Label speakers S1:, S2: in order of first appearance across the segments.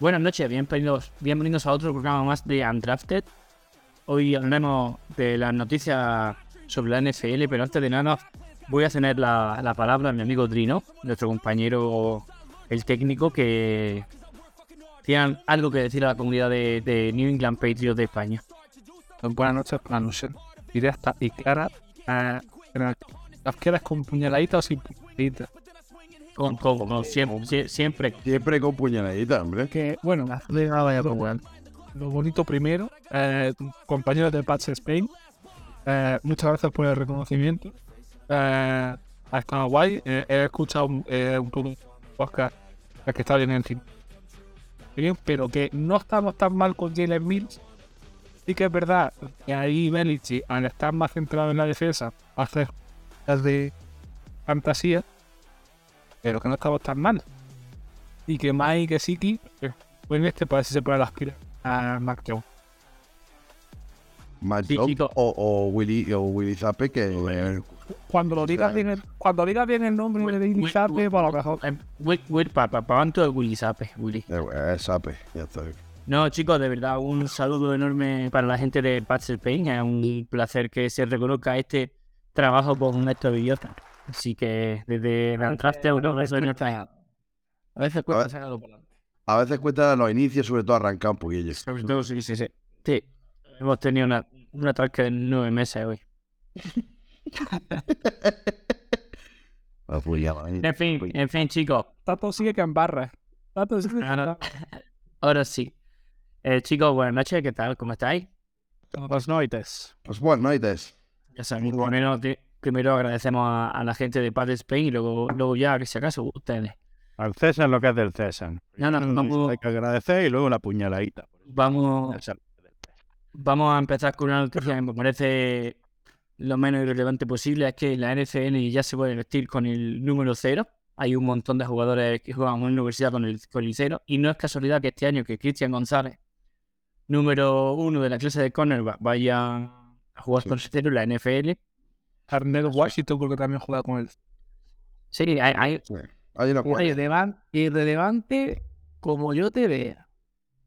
S1: Buenas noches, bienvenidos, bienvenidos a otro programa más de Undrafted. Hoy hablaremos de las noticias sobre la NFL, pero antes de nada voy a tener la, la palabra a mi amigo Drino, nuestro compañero, el técnico, que tiene algo que decir a la comunidad de, New England Patriots de España.
S2: Buenas noches, buenas noches. Directa y clara. eh, ¿Las quieres con puñaladita o sin puñaladita?
S1: Con, con- con siempre, sie- siempre.
S3: Siempre con puñaladita, hombre.
S2: Que, bueno, lo, lo bonito primero, eh, compañeros de Patch Spain, eh, muchas gracias por el reconocimiento. Eh, ha estado guay. eh, he escuchado un- eh, un podcast el que está bien en el cine. Bien, pero que no estamos tan mal con Jalen Mills. Sí que es verdad que ahí Belichick, al estar más centrado en la defensa, hace las de fantasía, pero que no estamos tan mal. Y que Mike y que Siki, eh, pues en este parece que se puede aspirar a Mac Jones.
S3: Matt
S1: Sí,
S3: Jones
S1: chico.
S3: o, o Willy o Willy Zappe que
S2: Cuando lo digas bien, el- cuando digas bien el nombre de Willy Zappe, por lo mejor.
S1: Eh, Will, Will, pa, pa, pa, ¿cuánto es Willy Zappe, Willy?
S3: eh, es Zappe, ya está.
S1: No, chicos, de verdad, un saludo enorme para la gente de Patch Pain. Es un placer que se reconozca este trabajo por nuestro idiota. Así que desde la entraste a Europa, eso no está. A veces
S3: A
S1: cuesta sacarlo por delante.
S3: A veces cuesta los inicios, sobre todo arrancar un poquillo.
S1: Sobre todo, sí, sí, sí. Sí, hemos tenido una, un ataque de nueve meses hoy.
S3: Ah, pues.
S1: En fin, en fin, chicos.
S2: Tato sigue que embarra. Tato sigue que
S1: Ahora, ahora sí. Eh, chicos, buenas noches, ¿qué tal? ¿Cómo estáis?
S2: Buenas noches.
S3: Pues buenas noches.
S1: Ya sabéis, primero, ti- primero agradecemos a, a la gente de Patch Spain y luego, luego ya, que si acaso, ustedes.
S4: Al César lo que es del César.
S1: No, no, vamos,
S4: Hay que agradecer y luego una puñaladita.
S1: vamos. Vamos a empezar con una noticia que me parece lo menos irrelevante posible. Es que la NFL ya se puede vestir con el número cero. Hay un montón de jugadores que juegan en una universidad con el, con el cero. Y no es casualidad que este año que Cristian González, número uno de la clase de cornerback, vaya a jugar con el cero en la NFL.
S2: Arnett Washington, porque también juega con él.
S1: Sí, hay, hay-
S3: Sí. Hay una.
S5: Irrelevan- irrelevante como yo te vea.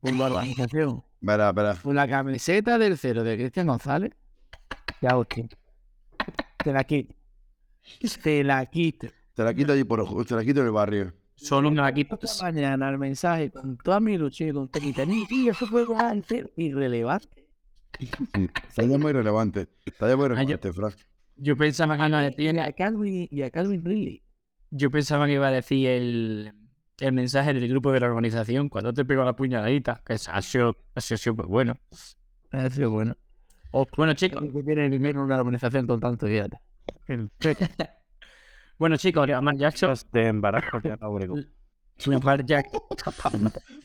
S5: Con la organización.
S3: Verá, verá.
S5: Con la camiseta del cero de Cristian González. Ya usted. Te la quito. Te la quito.
S3: Te la quito allí por ojo, te la quito en el barrio.
S1: solo una aquí.
S5: Esta mañana el mensaje con toda mi lucha y con técnica. Y eso fue antes irrelevante.
S3: Está ya muy relevante. Está ya muy
S1: Ah,
S3: relevante, Frank.
S1: Yo pensaba que iba a decir,
S5: Y a Calvin, y a Calvin Ridley.
S1: yo pensaba que iba a decir el, el mensaje del grupo de la organización cuando te pegó la puñaladita, que ha sido, ha sido súper bueno.
S5: Ha sido bueno.
S1: Bueno, chicos,
S5: Que tiene primero una organización con tanto idiota.
S4: El
S1: bueno, chicos, Lamar Jackson,
S4: de embarazo ya no.
S1: Lamar Jackson,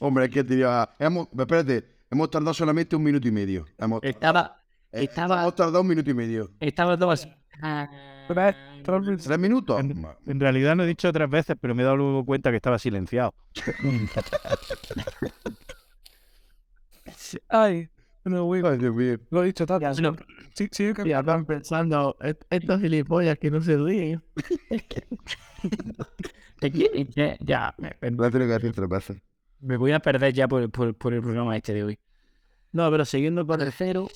S3: Hombre, es que tío, hemos, espérate, hemos tardado solamente un minuto y medio. Hemos,
S1: estaba, estaba-
S3: hemos tardado un minuto y medio.
S1: estaba dos.
S2: Tres, tres minutos.
S3: ¿Tres minutos?
S4: En- En realidad lo he dicho tres veces, pero me he dado luego cuenta que estaba silenciado.
S2: Ay, no, güey.
S3: Ay, Dios mío.
S2: Lo he dicho tanto.
S5: Ya,
S1: No,
S2: Sí, sí, que
S5: Y están pensando, "Est- estos gilipollas que no se ríen.
S1: te quiero- ya, ya, me voy a perder ya por, por, por el programa este de hoy.
S5: No, pero siguiendo con el cero,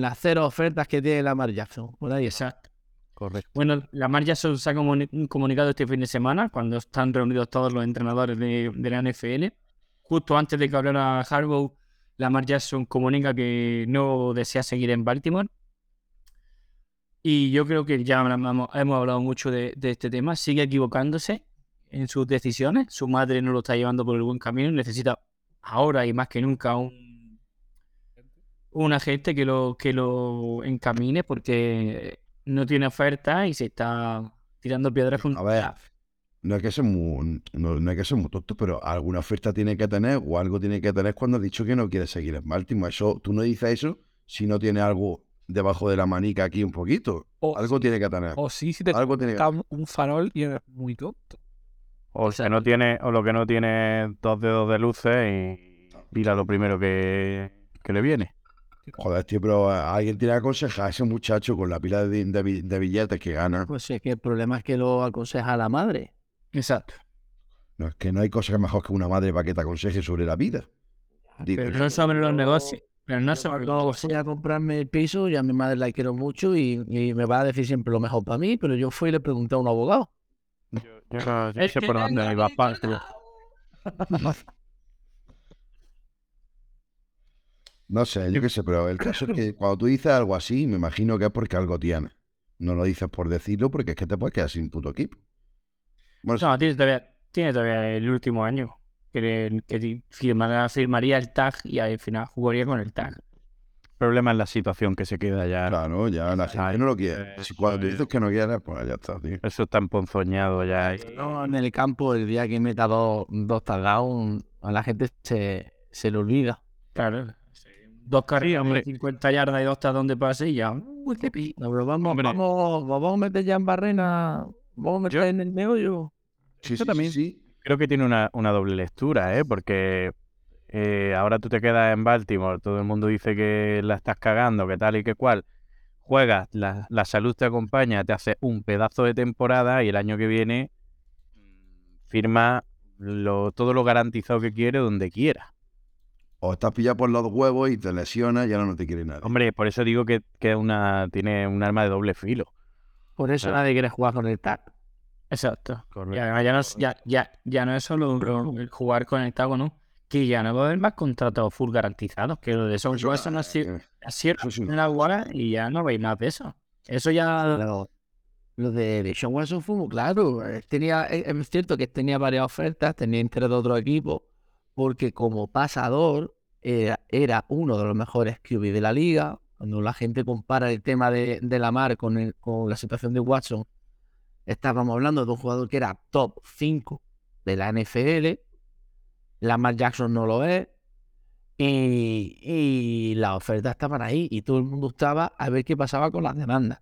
S5: las cero ofertas que tiene Lamar Jackson. Por ahí.
S1: Exacto.
S4: Correcto.
S1: Bueno, Lamar Jackson se ha comuni- un comunicado este fin de semana cuando están reunidos todos los entrenadores de, de la NFL. Justo antes de que hablara Harbaugh, Lamar Jackson comunica que no desea seguir en Baltimore. Y yo creo que ya hemos hablado mucho de, de este tema. Sigue equivocándose en sus decisiones. Su madre no lo está llevando por el buen camino. Necesita ahora y más que nunca un, un agente que lo, que lo encamine porque no tiene oferta y se está tirando piedras con
S3: A ver, no es que sea muy, no, no es que sea muy tonto, pero alguna oferta tiene que tener o algo tiene que tener cuando ha dicho que no quiere seguir en Baltimore. Eso, tú no dices eso si no tiene algo debajo de la manica aquí un poquito.
S2: O
S3: algo
S2: sí-
S3: tiene que tener.
S2: O sí, si te
S3: Algo tiene que
S2: toca un- farol y eres muy tonto.
S4: O, sea, no tiene, o lo que no tiene dos dedos de luces y mira lo primero que, que le viene.
S3: Joder, tío, pero eh, alguien tiene que aconsejar a ese muchacho con la pila de, de bi- de billetes que gana.
S5: Pues es que el problema es que lo aconseja la madre.
S1: Exacto.
S3: No, es que no hay cosa mejor que una madre para que te aconseje sobre la vida. Digo,
S1: Pero no sobre los negocios. Pero no sobre los negocios.
S5: voy a comprarme el piso, ya mi madre la quiero mucho y, y me va a decir siempre lo mejor para mí, pero yo fui y le pregunté a un abogado.
S4: Yo, no- yo
S1: Es
S4: sé por dónde iba
S1: mi
S4: Paz, tío.
S3: No sé, yo qué sé, pero el caso es que cuando tú dices algo así, me imagino que es porque algo tienes. No lo dices por decirlo, porque es que te puedes quedar sin puto equipo. Bueno,
S1: No, tiene todavía, tiene todavía el último año. Que, que firmaría el tag y al final jugaría con el tag.
S4: El problema es la situación que se queda ya.
S3: claro, ya la gente
S4: Ay,
S3: no lo quiere. Si cuando
S4: eh,
S3: dices que no quieres, pues ya está, tío.
S4: Eso está emponzoñado ya.
S5: No, en el campo, el día que meta dos, dos touchdowns, a la gente se, se le olvida.
S1: Claro. Dos carreras,
S4: hombre.
S1: 50 yardas y dos hasta donde pase y ya. Uy, qué pi-
S5: No, pero vamos,
S4: Hombre.
S5: vamos, vamos a meter ya en barrena, vamos a meter
S4: Yo-
S5: en el meollo.
S3: Sí,
S4: Eso
S3: sí,
S4: también.
S3: sí, sí.
S4: Creo que tiene una, una doble lectura, ¿eh? Porque eh, ahora tú te quedas en Baltimore, todo el mundo dice que la estás cagando, que tal y que cual. Juegas, la, la salud te acompaña, te hace un pedazo de temporada y el año que viene mm, firma lo, todo lo garantizado que quiere donde quiera.
S3: O estás pillado por los huevos y te lesionas y ahora no te quiere nadie.
S4: Hombre, por eso digo que, que una, tiene un arma de doble filo.
S5: Por eso nadie quiere jugar con el tag.
S1: Exacto.
S4: Correcto.
S1: Y además ya no, es- ya, ya, ya no es solo jugar conectado con un. Que ya no va a haber más contratos full garantizados. Que lo de Son
S3: Eso, eh,
S1: ha sido
S3: eso sí.
S1: una guara y ya no veis más de eso. Eso ya.
S5: Lo, lo de, Sean Watson fue muy claro. Él Tenía, es, es cierto que tenía varias ofertas, tenía interés de otro equipo, porque como pasador era, uno de los mejores QB de la liga. Cuando la gente compara el tema de, Lamar con la situación de Watson, estábamos hablando de un jugador que era top 5 de la NFL. Lamar Jackson no lo es. Y, y las ofertas estaban ahí y todo el mundo estaba a ver qué pasaba con las demandas.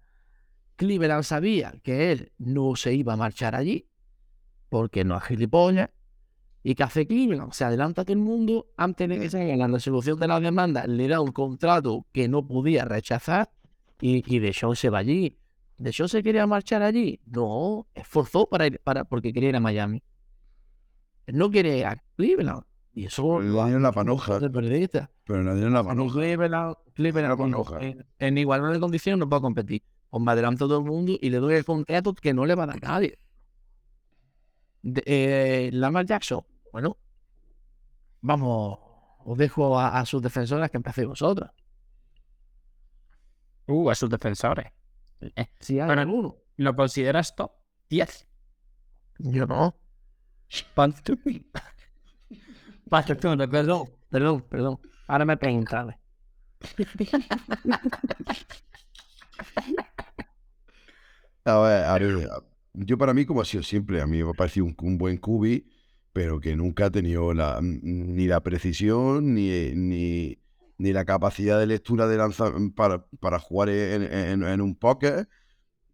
S5: Cleveland sabía que él no se iba a marchar allí porque no es gilipollas. ¿Y qué hace Cleveland? Se adelanta todo el mundo antes de que se haga la resolución de las demandas, le da un contrato que no podía rechazar y, y Deshaun se va allí. ¿Deshaun se quería marchar allí? No, esforzó para ir, para, porque quería ir a Miami. No quiere ir a Cleveland. Y eso
S3: Le dieron la panoja.
S5: de.
S3: Pero no dieron la panoja.
S5: Cleveland, Cleveland cuando
S3: panoja.
S5: en, en igualdad de condiciones no puede competir. Me adelanto todo el mundo y le doy el contrato que no le va a dar nadie. De- eh, Lamar Jackson, bueno, vamos, os dejo a, a sus defensoras que empecéis vosotras.
S1: Uh, a sus defensores. Eh,
S5: Si hay
S1: Bueno,
S5: alguno.
S1: ¿Lo consideras top 10?
S5: Yo no.
S1: No,
S5: Perdón, perdón, perdón. Ahora me preguntaron.
S3: A ver, a ver, yo para mí, como ha sido siempre, a mí me ha parecido un, buen cubi, pero que nunca ha tenido la, ni la precisión ni, ni, ni la capacidad de lectura de lanzar para, para jugar en, un pocket.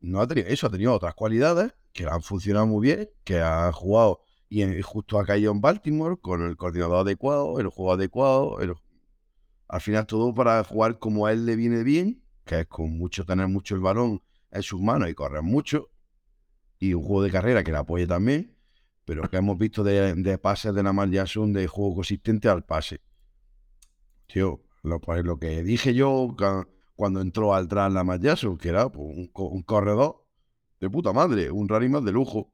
S3: No ha tenido eso, ha tenido otras cualidades que han funcionado muy bien, que ha jugado y justo ha caído en Baltimore con el coordinador adecuado, el juego adecuado, el- al final todo para jugar como a él le viene bien, que es con mucho tener mucho el balón en sus manos y correr mucho. Un juego de carrera que le apoye también. Pero que hemos visto de, pases de Lamar Jackson de juego consistente al pase. Tío, lo, lo que dije yo cuando entró al tras Lamar Jackson, que era pues, un, co- un corredor de puta madre, un más de lujo.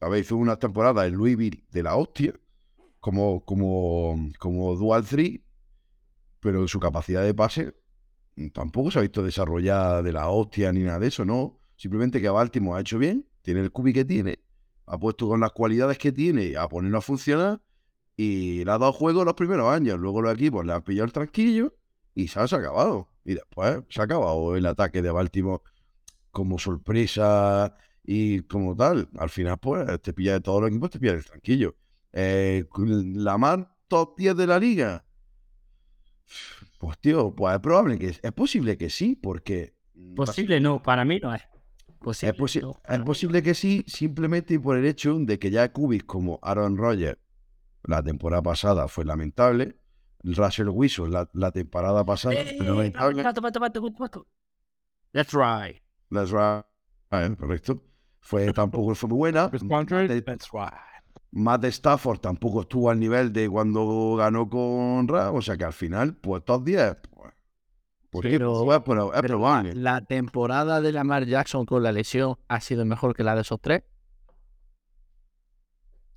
S3: Ver, hizo una temporada en Louisville de la hostia, como, como, como Dual 3, pero su capacidad de pase tampoco se ha visto desarrollada de la hostia ni nada de eso, ¿no? Simplemente que a Baltimore ha hecho bien, tiene el cubi que tiene, ha puesto con las cualidades que tiene a ponerlo a funcionar y le ha dado juego los primeros años. Luego los equipos le han pillado el tranquillo y se ha acabado. Y después se ha acabado el ataque de Baltimore como sorpresa y como tal. Al final, pues, te pilla de todos los equipos, te pilla el tranquillo. Eh, la más top 10 de la liga. Pues, tío, pues es probable que es posible que sí, porque.
S1: Posible no, para mí no es. Posible,
S3: Es, posi-
S1: no,
S3: es posible que sí, simplemente por el hecho de que ya cubis como Aaron Rodgers la temporada pasada fue lamentable. Russell Wilson la, la temporada pasada
S1: Eh,
S3: fue lamentable.
S1: pato, pato, pato. That's right.
S3: That's right. Ah, eh, correcto. Fue, tampoco fue muy buena. Más de,
S4: That's right.
S3: de Stafford tampoco estuvo al nivel de cuando ganó con Rams. O sea que al final, pues top 10. Pues, pues,
S5: Sí, pero-
S3: pues, Pero
S5: la temporada de Lamar Jackson con la lesión ha sido mejor que la de esos tres.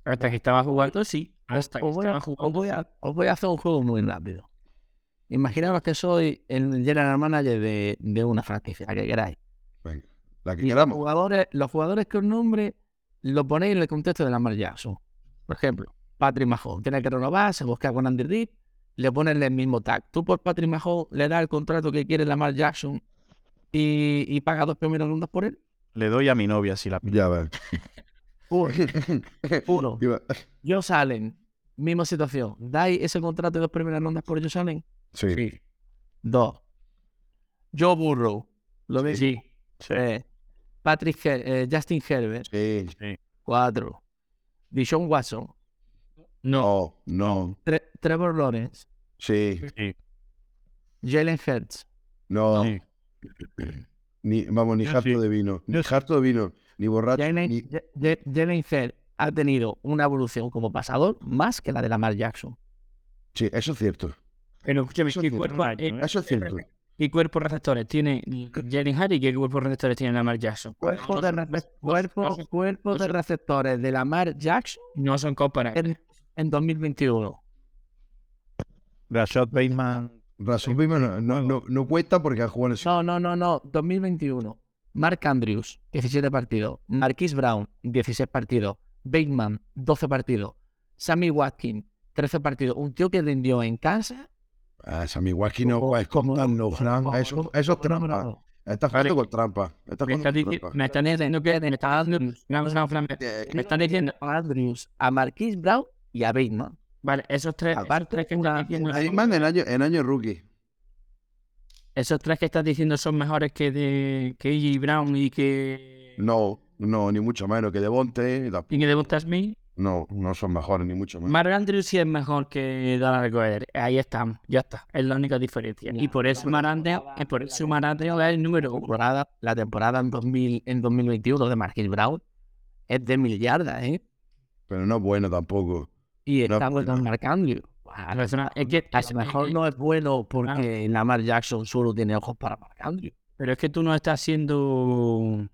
S1: Hasta que estaba jugando, sí. Hasta que
S5: Os voy, a,
S1: estaba
S5: os
S1: jugando.
S5: voy a- os voy a hacer un juego muy rápido. Imaginaos que soy el general manager de, de una franquicia, la que queráis.
S3: Venga, la que
S5: Y los jugadores, los jugadores que os nombre lo ponéis en el contexto de Lamar Jackson. Por ejemplo, Patrick Mahomes tiene que renovar, se busca con Andy Reid, le ponen el mismo tag. Tú por Patrick Mahomes le das el contrato que quiere Lamar Jackson y, y paga dos primeras rondas por él.
S4: Le doy a mi novia si la pide.
S3: Ya ves.
S5: Uno. Josh Allen, misma situación. ¿Dais ese contrato de dos primeras rondas por Josh Allen?
S3: Sí.
S5: Dos. Joe Burrow. Lo ves.
S1: Sí.
S5: Tres. Patrick Her- eh, Justin Herbert.
S3: Sí.
S5: Cuatro. Dishon Watson.
S3: No, no.
S5: Tre- Trevor Lawrence.
S3: Sí.
S4: Sí,
S5: Jalen Hurts.
S3: No.
S4: sí.
S3: Ni, vamos, ni harto
S4: sí.
S3: de vino. Ni harto de vino. Ni borracho.
S5: Jalen,
S3: Ni...
S5: Jalen Hurts ha tenido una evolución como pasador más que la de Lamar Jackson.
S3: Sí, eso es cierto.
S1: Pero escúchame,
S3: Eso
S1: ¿qué
S3: es cierto.
S1: cuerpo, eh,
S3: Eso es cierto.
S1: ¿qué cuerpo receptores tiene Jalen Harry y qué cuerpo receptores tiene Lamar Jackson?
S5: Cuerpo de, cuerpo, cuerpo de receptores de Lamar Jackson
S1: No son comparables.
S5: En, en 2021.
S4: Rashad Bateman.
S3: Razón misma no, no, no, no cuenta porque ha jugado en el...
S5: No, no, no, no. 2021. Mark Andrews, 17 partidos. Marquise Brown, 16 partidos. Bateman, 12 partidos. Sammy Watkins, 13 partidos. Un tío que rindió en casa.
S3: Ah, Sammy Watkins no
S5: como-
S3: puedes
S5: como-
S3: contarlo, Fran. Eso, eso es trampa. Estás jugando con trampa. Estás
S1: Me
S3: trampa.
S1: me están diciendo que me están me-
S3: Eh,
S1: me están diciendo.
S5: A Andrews, a Marquise Brown y a Bateman.
S1: Vale, esos tres. esos
S5: Aparte,
S1: tres que
S5: una-
S1: estás diciendo-
S3: más en año, en año rookie.
S1: Esos tres que estás diciendo son mejores que de que AJ Brown y que.
S3: No, no, ni mucho menos que Devonte. tampoco.
S1: Y que de Busta Smith.
S3: No, no son mejores, ni mucho menos.
S1: Mark Andrews sí es mejor que Donald Goeder. Ahí estamos, ya está. Es la única diferencia. Y por eso Mark Andrews, eh, por eso Mark Andrews es el número uno.
S5: Temporada, la temporada en, 2000, en 2021 de Marquise Brown es de mil yardas, ¿eh?
S3: Pero no es bueno tampoco.
S5: Y
S3: No,
S5: estamos
S3: no.
S5: con Mark Andrews.
S1: Pero es una- es que
S5: A lo mejor no es bueno porque Lamar Jackson solo tiene ojos para Mark Andrews.
S1: Pero es que tú no estás haciendo.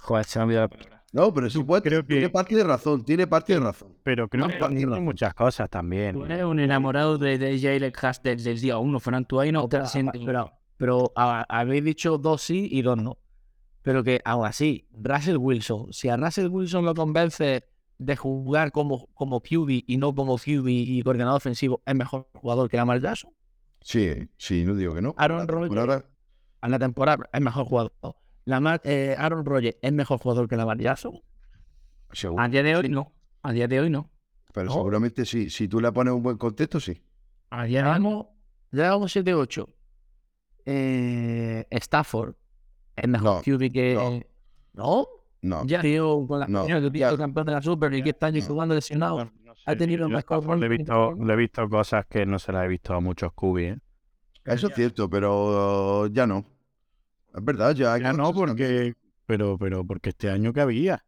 S1: Joder, se me ha olvidado la palabra.
S3: No, pero sí puede,
S4: creo que-
S3: tiene parte de razón, tiene parte de razón.
S4: Pero creo
S5: No,
S4: que tiene muchas cosas también.
S1: Tú eres un enamorado de, de Jalen Hurts desde el día uno, Fran. Tú ahí no
S5: Pero,
S1: estás
S5: pero, pero a- habéis dicho dos sí y dos no. Pero que aún así, Russell Wilson, si a Russell Wilson lo convence de jugar como, como QB y no como QB y coordinador ofensivo, es mejor jugador que Lamar Jackson.
S3: Sí, sí, no digo que no.
S5: Aaron Rodgers. A la temporada es mejor jugador. Lamar, eh, Aaron Rodgers es mejor jugador que Lamar Jackson.
S3: seguro.
S1: A día de hoy no. A día de hoy no.
S3: Pero
S5: no.
S3: seguramente sí. Si tú le pones un buen contexto, sí.
S1: A día.
S5: Llevamos, llevamos 7-8. Eh, Stafford es mejor
S3: No,
S5: QB que.
S3: no.
S5: ¿No?
S3: No.
S5: Ya, tío, con la
S3: No,
S5: tío
S3: ya.
S5: campeón de la Super y que está años
S3: No.
S5: jugando lesionado.
S4: Bueno, no sé,
S5: Ha tenido mejor
S4: le he visto, le he visto cosas que no se las he visto a muchos cubis, ¿eh?
S3: Eso es cierto, pero ya no. Es verdad, ya.
S4: Ya no,
S3: que-
S4: porque. Pero, pero, porque este año que había.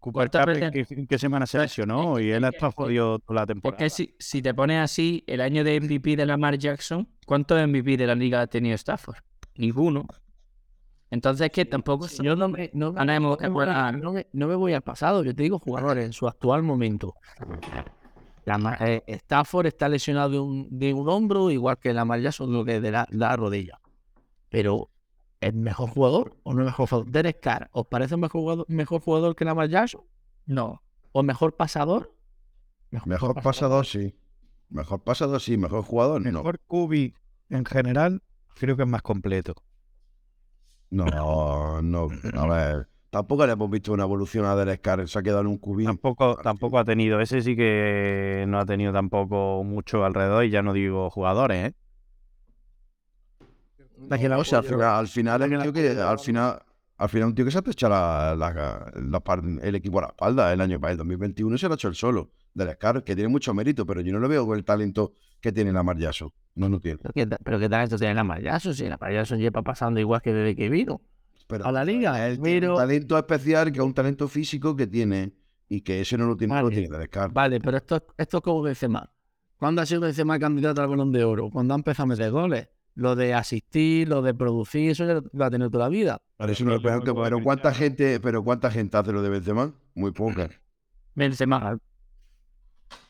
S4: Cooper
S1: ¿Cuántas
S4: Cup, ¿en
S1: veces-
S4: qué, semana se lesionó? Y él ha estado jodido toda la
S1: Es
S4: temporada.
S1: que si, si te pones así, el año de MVP de Lamar Jackson, ¿cuántos MVP de la liga ha tenido Stafford? Ninguno. Entonces es que tampoco
S5: yo no me, no, me- no me no me- no me voy al pasado, yo te digo jugadores en su actual momento. La, eh, Stafford está lesionado de un, de un hombro, igual que la Jackson lo que de la, la rodilla. Pero, ¿es mejor jugador o no es mejor jugador? Derek Carr, ¿os parece mejor jugador, mejor jugador que la Jackson?
S1: No.
S5: ¿O mejor pasador?
S3: Mejor pasador, sí. Mejor pasador, sí. Mejor jugador, no.
S4: Mejor QB en general, creo que es más completo.
S3: No, no. A ver, tampoco le hemos visto una evolución a Derek Carr. Se ha quedado en un cubín.
S4: Tampoco, tampoco ha tenido, ese sí que no ha tenido tampoco mucho alrededor y ya no digo jugadores, ¿eh?
S3: O sea, al final, al final un tío que al final, al final un tío que se ha echado la, la- la el equipo a la espalda el año para el 2021 se lo ha hecho el solo. Derek Carr, que tiene mucho mérito, pero yo no lo veo con el talento que tiene Lamar Jackson. No lo tiene.
S5: Pero qué, ta- pero qué talento tiene la Jackson, si la Jackson lleva pasando igual que desde que vino.
S3: Pero
S5: A la liga,
S3: tiene
S5: pero-
S3: un talento especial, que es un talento físico que tiene y que ese no lo tiene, no lo
S5: Vale.
S3: tiene.
S5: Vale, pero esto, esto es como Benzema. ¿Cuándo ha sido Benzema candidato al Balón de Oro? Cuando ha empezado a meter goles. Lo de asistir, lo de producir, eso ya lo ha tenido toda la vida.
S3: No es que- pero cuánta gente, pero cuánta gente hace lo de Benzema? Muy poca.
S1: Benzema.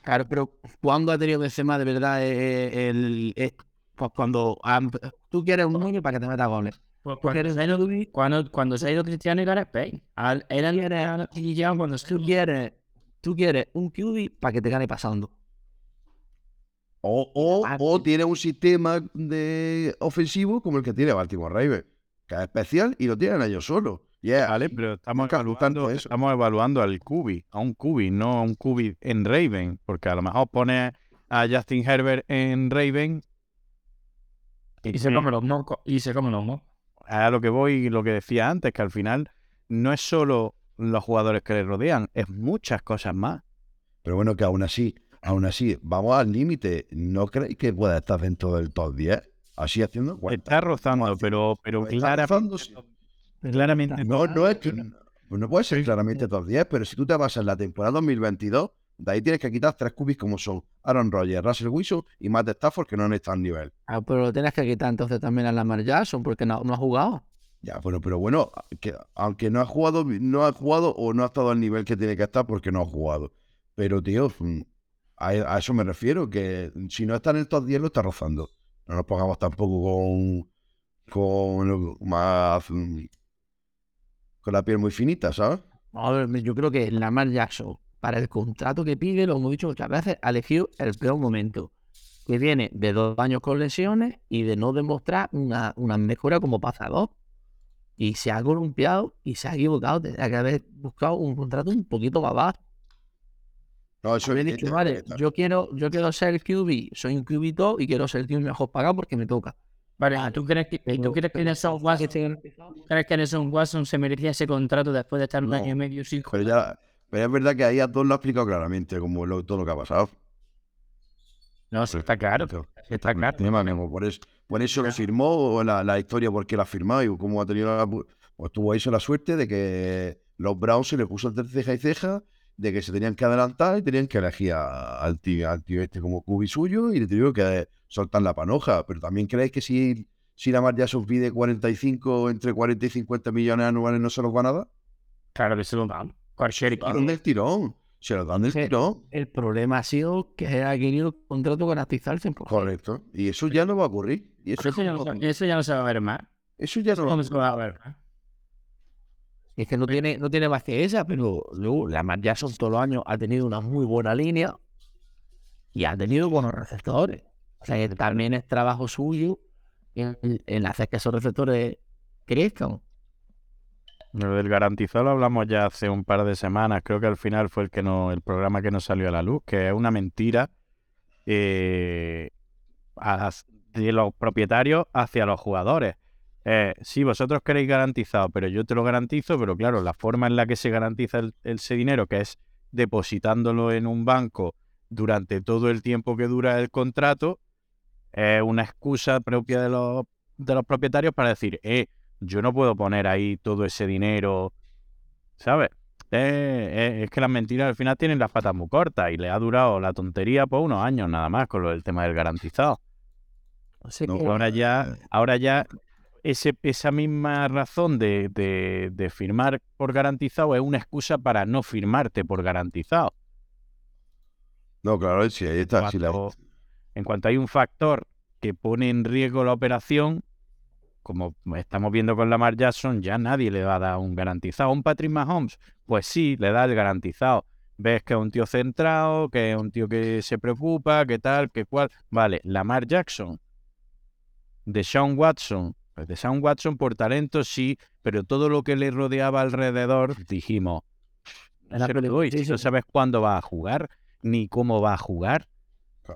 S5: Claro, pero ¿cuándo ha tenido Benzema de verdad eh, el, eh, pues cuando empe- tú quieres un niño para que te meta goles?
S1: Pues cuando,
S5: quieres
S1: se ha ido, cuando, cuando se ha ido Cristiano y Gareth Bale. Al- Era el y ya cuando
S5: tú quieres, tú quieres un QB para que te gane pasando.
S3: O, o, o tiene un sistema de ofensivo como el que tiene Baltimore Ravens, que es especial y lo tienen ellos solos. Y es
S4: Vale, pero estamos evaluando,
S3: tanto eso.
S4: estamos evaluando al QB, a un QB, no a un QB en Raven, porque a lo mejor pone a Justin Herbert en Raven
S1: y se come los mocos. Y se come los mocos.
S4: a lo que voy y lo que decía antes, que al final no es solo los jugadores que le rodean, es muchas cosas más.
S3: Pero bueno, que aún así, aún así, vamos al límite. ¿No creéis que pueda estar dentro del top 10? Así haciendo cuentas.
S4: Está rozando, pero, pero
S3: Está
S4: claramente,
S3: rozando, sí.
S4: Claramente
S3: No, no es que. no puede ser claramente top 10, pero si tú te basas en la temporada 2022, de ahí tienes que quitar tres cubis como son Aaron Rodgers, Russell Wilson y Matt Stafford, que no han estado al nivel.
S5: Ah, pero lo tienes que quitar entonces también a Lamar Jackson porque no, no ha jugado.
S3: Ya, bueno, pero bueno, que aunque no ha jugado, no ha jugado o no ha estado al nivel que tiene que estar porque no ha jugado. Pero, tío, mm, a, a eso me refiero, que si no está en el top 10 lo está rozando. No nos pongamos tampoco con, con más mm, con la piel muy finita, ¿sabes?
S5: A ver, yo creo que Lamar Jackson, para el contrato que pide, lo hemos dicho muchas veces, ha elegido el peor momento. Que viene de dos años con lesiones y de no demostrar una, una mejora como pasador. Y se ha columpiado y se ha equivocado. Tendría que haber buscado un contrato un poquito más bajo.
S3: No, eso es
S5: dicho, vale, yo quiero, yo quiero ser el QB, soy un QB top y quiero ser el QB mejor pagado porque me toca.
S1: Vale, ¿tú crees que, ¿tú crees que Nelson Watson, crees que Nelson Watson se merecía ese contrato después de estar un año y medio sin
S3: Pero ya, pero es verdad que ahí a todos lo ha explicado claramente, como lo- todo lo que ha pasado.
S1: No, sí, está claro.
S3: Eso.
S1: Está claro.
S3: Por eso, por eso lo firmó, o la, la historia por qué la ha firmado y cómo ha tenido la, pues tuvo eso la suerte de que los Browns se le puso entre ceja y ceja, de que se tenían que adelantar y tenían que elegir a- al tío, al tío este como cubi suyo y le tuvieron que soltar la panoja. Pero también creéis que si, si la Mar Jackson pide 45, entre 40 y 50 millones anuales no se los van a dar,
S1: Claro que se lo dan. Cualquier
S3: se lo dan del tirón. Se los dan del
S5: Sí.
S3: tirón.
S5: El problema ha sido que ha querido el contrato garantizar el 100%.
S3: Correcto. Y eso ya no va a ocurrir. Y eso,
S1: Eso ya, no, se- eso ya no se va a ver más.
S3: eso ya no va a
S1: ver más.
S5: Es que no tiene, no tiene más que esa, pero luego Lamar Jackson todos los años ha tenido una muy buena línea y ha tenido buenos receptores. O sea, que también es trabajo suyo en, en hacer que esos receptores crezcan.
S4: Lo del garantizado lo hablamos ya hace un par de semanas. Creo que al final fue el que no, el programa que nos salió a la luz, que es una mentira eh, a- de los propietarios hacia los jugadores. Eh, sí, vosotros queréis garantizado, pero yo te lo garantizo, pero claro, la forma en la que se garantiza el- ese dinero, que es depositándolo en un banco durante todo el tiempo que dura el contrato, es una excusa propia de los, de los propietarios para decir, eh, yo no puedo poner ahí todo ese dinero, ¿sabes? Eh, eh, es que las mentiras al final tienen las patas muy cortas y le ha durado la tontería por unos años nada más con lo del tema del garantizado.
S5: Así
S3: No,
S5: que-
S4: Ahora ya, ahora ya ese, esa misma razón de, de- de firmar por garantizado es una excusa para no firmarte por garantizado.
S3: No, claro, sí, ahí está. sí, la-
S4: en cuanto hay un factor que pone en riesgo la operación, como estamos viendo con Lamar Jackson, ya nadie le va a dar un garantizado. ¿Un Patrick Mahomes? Pues sí, le da el garantizado. ves que es un tío centrado, que es un tío que se preocupa, que tal, que cual. Vale, Lamar Jackson, de Sean Watson, pues de Sean Watson por talento sí, pero todo lo que le rodeaba alrededor, dijimos, no,
S5: Era
S4: se lo
S5: peli-
S4: doy,
S5: sí,
S4: si no
S5: sí.
S4: sabes cuándo va a jugar, ni cómo va a jugar,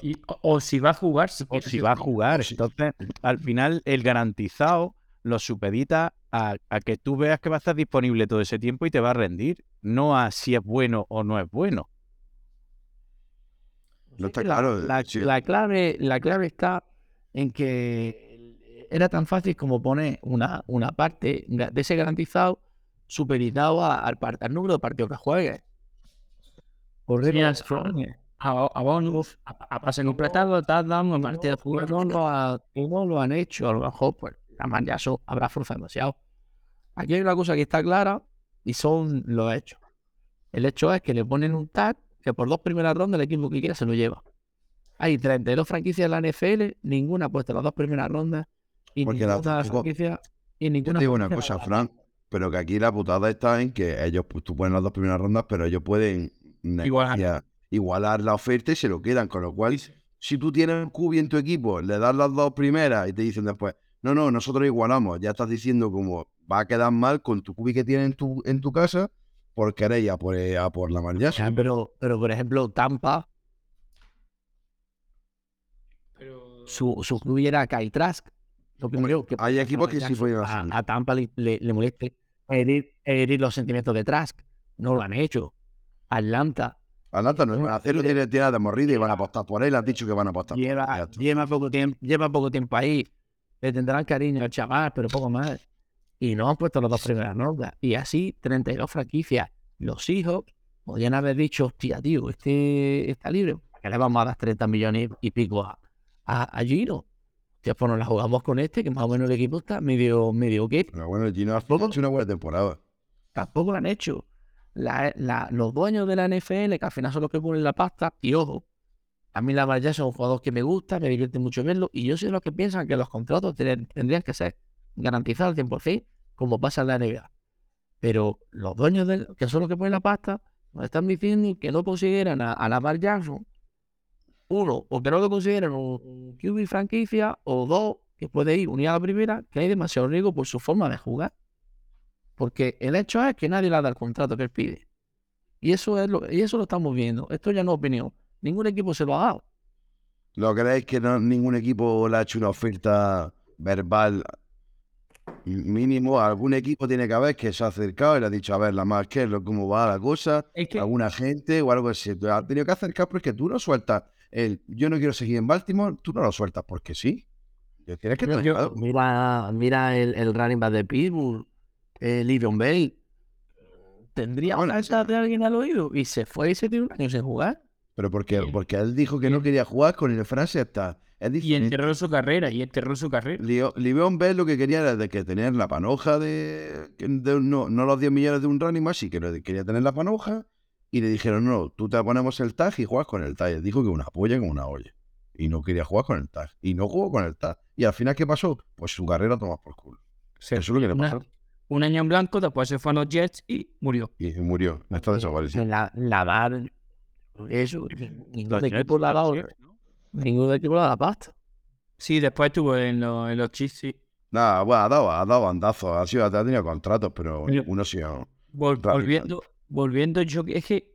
S1: Y- o, o si va a jugar, si,
S4: o si va a jugar. Entonces, al final, el garantizado lo supedita a, a que tú veas que va a estar disponible todo ese tiempo y te va a rendir, no a si es bueno o no es bueno.
S3: No está
S5: la,
S3: claro.
S5: La,
S3: sí.
S5: la clave, la clave está en que era tan fácil como poner una, una parte de ese garantizado supeditado a- al, número de partidos que juegues. Por de
S1: a, bonus, a, pase completado, touchdown, a partido de
S5: no lo, ha- y no lo han hecho, a lo mejor pues la Manjaso habrá forzado demasiado. Aquí hay una cosa que está clara y son los hechos. El hecho es que le ponen un tag que por dos primeras rondas el equipo que quiera se lo lleva. Hay 32 franquicias en la NFL, ninguna ha puesto las dos primeras rondas y
S3: Porque la-
S5: ninguna
S3: tampoco-
S5: franquicia y
S3: Yo
S5: ninguna
S3: te digo una cosa,
S5: la-
S3: Fran, pero que aquí la putada está en que ellos, pues tú pones las dos primeras rondas, pero ellos pueden
S1: Igualar.
S3: igualar la oferta y se lo quedan. Con lo cual, si tú tienes un cubi en tu equipo, le das las dos primeras y te dicen después, no, no, nosotros igualamos, ya estás diciendo como va a quedar mal con tu cubi que tienes en tu, en tu casa por querer ir a por, a por la Mar Jackson.
S5: Ya, pero, pero por ejemplo, Tampa, su, su era Kai Trask. Lo primero que
S3: Hay equipos que sí pueden
S5: a, a Tampa le, le, le moleste herir, herir los sentimientos de Trask. No lo han hecho. Atlanta
S3: Atlanta no a hacerlo, tiene, tiene de morrida y van a apostar por él, han dicho que van a apostar por él. Ya
S5: lleva, lleva, poco tiempo, lleva poco tiempo ahí. Le tendrán cariño al chaval, pero poco más. Y no han puesto las dos primeras rondas. Y así, 32 franquicias. Los hijos podrían haber dicho, hostia, tío, este está libre. ¿Para qué le vamos a dar 30 millones y pico a, a, a Gino? Hostia, pues nos la jugamos con este, que más o menos el equipo está medio, medio ok.
S3: Pero bueno, el Gino ha hecho una buena temporada.
S5: Tampoco lo han hecho. La- la- los dueños de la NFL, que al final son los que ponen la pasta, y ojo, a mí la Lamar es un jugador que me gusta, me divierte mucho verlo, y yo soy de los que piensan que los contratos ten- tendrían que ser garantizados al 100%, como pasa en la NBA. Pero los dueños, del, que son los que ponen la pasta, nos están diciendo que no consideran a, a Lamar Jackson, uno, o que no lo consideran un, QB franquicia, o dos, que puede ir unida a la primera, que hay demasiado riesgo por su forma de jugar. Porque el hecho es que nadie le da el contrato que él pide. Y eso es lo, y eso lo estamos viendo. Esto ya no es opinión. Ningún equipo se lo ha dado.
S3: ¿Lo creéis que no- ningún equipo le ha hecho una oferta verbal mínimo? Algún equipo tiene que haber que se ha acercado y le ha dicho, a ver, la más que es lo cómo va la cosa,
S1: Es que,
S3: alguna gente o algo así. Ha tenido que acercar porque tú no sueltas el yo no quiero seguir en Baltimore, tú no lo sueltas porque sí. Tienes que
S5: Yo-
S3: tener
S5: yo-
S3: algo.
S5: mira, mira el, el running back de Pittsburgh, el Livion Bay. Tendría
S3: Bueno,
S5: falta de alguien al oído y se fue y se tiró un año sin jugar.
S3: Pero porque, porque él dijo que no quería jugar con el frase hasta.
S1: Y enterró su carrera, y enterró su carrera.
S3: Livion Bell lo que quería era de que tener la panoja de, no, no los 10 millones de un running más, sí que quería tener la panoja y le dijeron, no, tú te ponemos el tag y juegas con el tag. Y él dijo que una polla con una olla. Y no quería jugar con el tag. Y no jugó con el tag. Y al final, ¿qué pasó? Pues su carrera toma por culo.
S1: Se
S3: Eso es lo que le
S1: una-
S3: pasó.
S1: un año en blanco, después se fue a los Jets y murió.
S3: Y murió. Está desaparecido.
S5: La, la dar eso, ningún equipo le ha dado, ningún equipo le ha dado pasta.
S1: Sí, después estuvo en, los- en los Chiefs, sí.
S3: Nada, bueno, ha dado, ha dado bandazos. Ha, sido, ha tenido contratos, pero uno sí.
S1: Vol- volviendo, volviendo, yo es que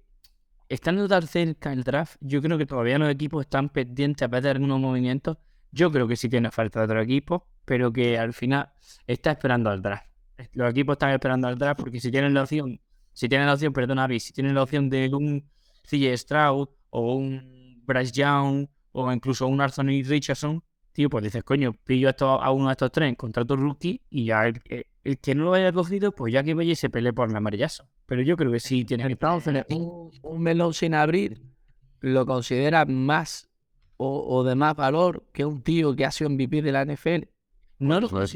S1: estando tan cerca el draft, yo creo que todavía los equipos están pendientes a ver algunos movimientos. Yo creo que sí tiene falta de otro equipo, pero que al final está esperando al draft. Los equipos están esperando al draft porque si tienen la opción, si tienen la opción, perdón, Avi, si tienen la opción de un CJ Stroud o un Bryce Young o incluso un Anthony Richardson, tío, pues dices, coño, pillo esto, a uno de estos tres contrato rookie y ya el, que- el que no lo haya cogido, pues ya que vaya y se pelee por la marillazo. Pero yo creo que sí tiene que
S5: Entonces, un, un melón sin abrir lo considera más o, o de más valor que un tío que ha sido MVP de la NFL.
S1: No, lo o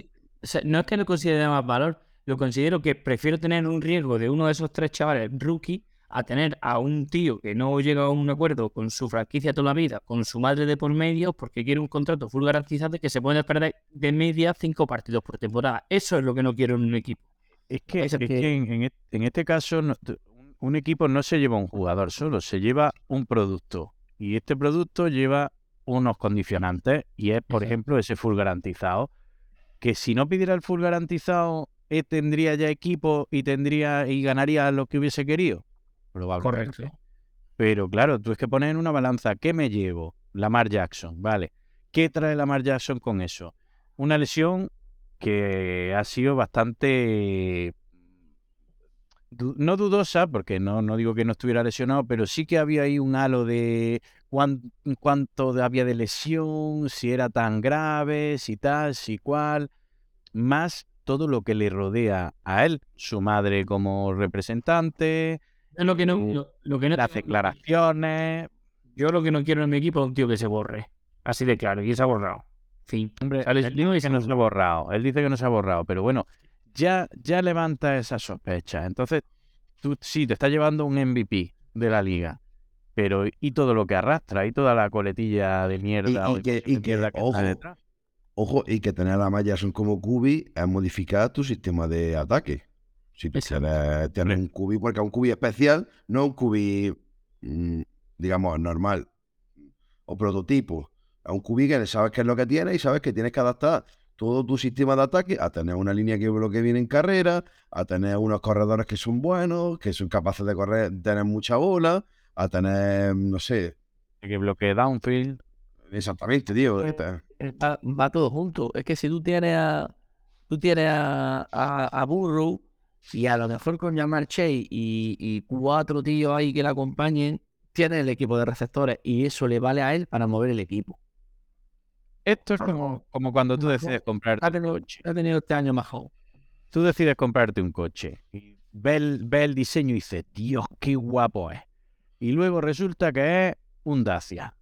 S1: sea, no es que lo considere de más valor, lo considero que prefiero tener un riesgo de uno de esos tres chavales rookie a tener a un tío que no llega a un acuerdo con su franquicia toda la vida, con su madre de por medio, porque quiere un contrato full garantizado y que se puede perder de media cinco partidos por temporada. Eso es lo que no quiero en un equipo.
S4: Es que,
S5: Eso
S4: es
S5: que-
S4: que en, en e- en este caso, no- tu- un- un equipo no se lleva un jugador solo, se lleva un producto. Y este producto lleva unos condicionantes y es, por ejemplo, ese full garantizado. Que si no pidiera el full garantizado, eh, tendría ya equipo y tendría y ganaría lo que hubiese querido. Probablemente.
S1: Correcto.
S4: Pero claro, tú es que pones en una balanza, ¿qué me llevo? Lamar Jackson, vale. ¿Qué trae Lamar Jackson con eso? Una lesión que ha sido bastante no dudosa, porque no, no digo que no estuviera lesionado, pero sí que había ahí un halo de cuán- cuánto había de lesión, si era tan grave, si tal, si cual, más todo lo que le rodea a él, su madre como representante,
S1: Es lo que no,
S4: Eh,
S1: lo, lo que no
S4: las declaraciones.
S1: Yo lo que no quiero en mi equipo es un tío que se borre. Así de claro, y se ha borrado. Fin.
S4: Hombre,
S1: Sale
S4: él dice que no se ha borrado, él dice que no se ha borrado, pero bueno, ya, ya levanta esas sospechas. Entonces, tú sí, te estás llevando un MVP de la liga, pero ¿y todo lo que arrastra? ¿Y toda la coletilla de mierda?
S3: y que- y que,
S4: mierda está
S3: ojo,
S4: detrás?
S3: Ojo, y que tener a Jackson como cubi es modificar tu sistema de ataque. Si tú
S1: Exacto.
S3: quieres tener un cubi, porque un cubi especial no un cubi, mm, digamos, normal o prototipo. Es un que sabes qué es lo que tiene y sabes que tienes que adaptar todo tu sistema de ataque a tener una línea que bloquee bien en carrera, a tener unos corredores que son buenos, que son capaces de correr, tener mucha bola, a tener, no sé,
S4: Que bloquee downfield.
S3: exactamente, tío.
S5: Eh,
S3: este-
S5: Va, todo junto. Es que si tú tienes a tú tienes a, a, a Burrow y a lo mejor con Jamar Chase y, y cuatro tíos ahí que le acompañen, tienes el equipo de receptores y eso le vale a él para mover el equipo.
S4: Esto es como, como cuando tú decides comprarte
S5: Ha
S4: un
S5: tenido,
S4: coche.
S5: ha tenido este año mejor.
S4: Tú decides comprarte un coche y ves el, ves el diseño y dices, Dios, qué guapo es. Y luego resulta que es un Dacia.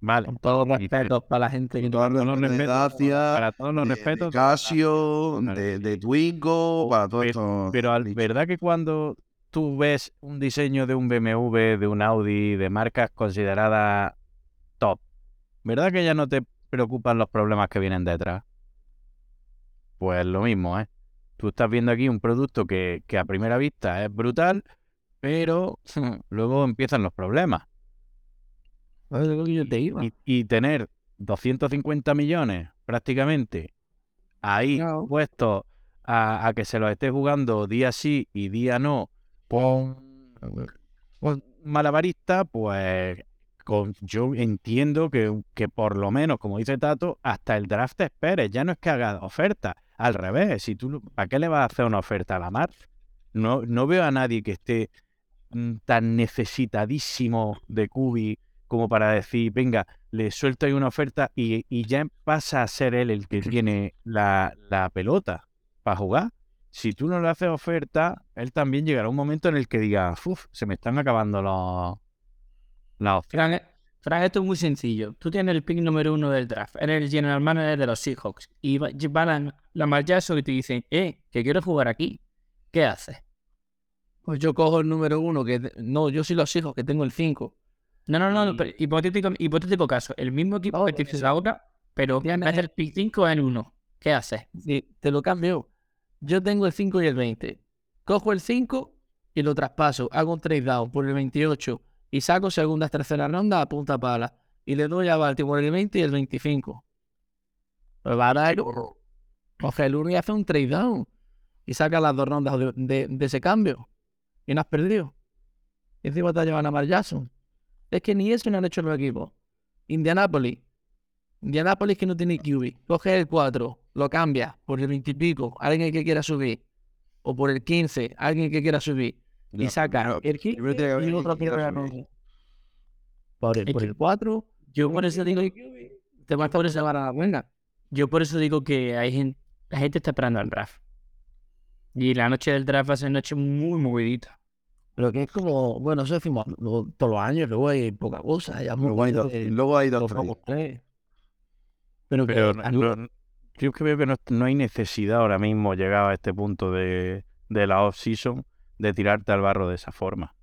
S4: Vale.
S5: Con todos los respetos para la gente que
S4: todos los
S3: respetos de
S4: respetos,
S3: Dacia,
S4: para todos los
S3: de-
S4: respetos.
S3: De Casio, de, de Twingo, para todo esto.
S4: Pero al- ¿verdad que cuando tú ves un diseño de un BMW, de un Audi, de marcas consideradas top, ¿verdad que ya no te preocupan los problemas que vienen detrás? Pues lo mismo, ¿eh? Tú estás viendo aquí un producto que, que a primera vista es brutal, pero luego empiezan los problemas.
S5: Yo te iba.
S4: Y, y tener 250 millones prácticamente ahí
S5: Claro.
S4: puestos a, a que se los esté jugando día sí y día no, un malabarista, pues con, yo entiendo que, que por lo menos, como dice Tato, hasta el draft te esperes. Ya no es que haga oferta. Al revés, si tú, ¿para qué le vas a hacer una oferta a la mar? No, no veo a nadie que esté mm, tan necesitadísimo de Kubi como para decir, venga, le suelto ahí una oferta y, y ya pasa a ser él el que tiene la, la pelota para jugar. Si tú no le haces oferta, él también llegará un momento en el que diga, uff, se me están acabando los, opciones.
S1: Fran, Fran, esto es muy sencillo. Tú tienes el pick número uno del draft. Eres el general manager de los Seahawks. Y va- y van a la Marjaso y te dicen, eh, que quiero jugar aquí. ¿Qué haces?
S5: Pues yo cojo el número uno, que no, yo soy los hijos, que tengo el cinco.
S1: No, no, no,
S5: Y-
S1: pero hipotético, hipotético caso. El mismo equipo
S5: Oh,
S1: que tienes
S5: sí.
S1: ahora, pero en
S5: Tienes-
S1: del pick 5 en uno. ¿Qué haces?
S5: Sí, te lo cambio. Yo tengo el 5 y el 20. Cojo el 5 y lo traspaso. Hago un trade down por el 28 y saco segunda, tercera ronda a punta pala. Y le doy a Baltimore el 20 y el 25. Pues va a dar Coge el 1 y hace un trade down. Y saca las dos rondas de, de- de ese cambio. Y no has perdido. Y encima te llevan a Mar Jackson. Es que ni eso no han hecho los equipos. Indianapolis. Indianapolis que no tiene QB. Coge el 4, lo cambia por el 20 y pico, alguien que quiera subir. O por el 15, alguien que quiera subir. Y saca el 15
S3: primero tiene que haber
S5: y otro
S3: quiera
S5: que
S3: subir.
S5: quiera Por el,
S1: Es
S5: por
S1: que
S5: el 4,
S1: Yo por eso digo,
S5: te vas por esa vara buena.
S1: yo por eso digo que hay gente, la gente está esperando al draft. Y la noche del draft va a ser noche muy movidita.
S5: Pero que es como, bueno, eso decimos lo- todos los años, luego hay poca cosa. Ya
S3: Luego hay dos, luego hay dos
S5: tres. Pero que
S4: Pero
S5: a
S4: no-
S5: mí-
S4: no- yo veo que no, no hay necesidad ahora mismo, llegado a este punto de, de la off-season, de tirarte al barro de esa forma.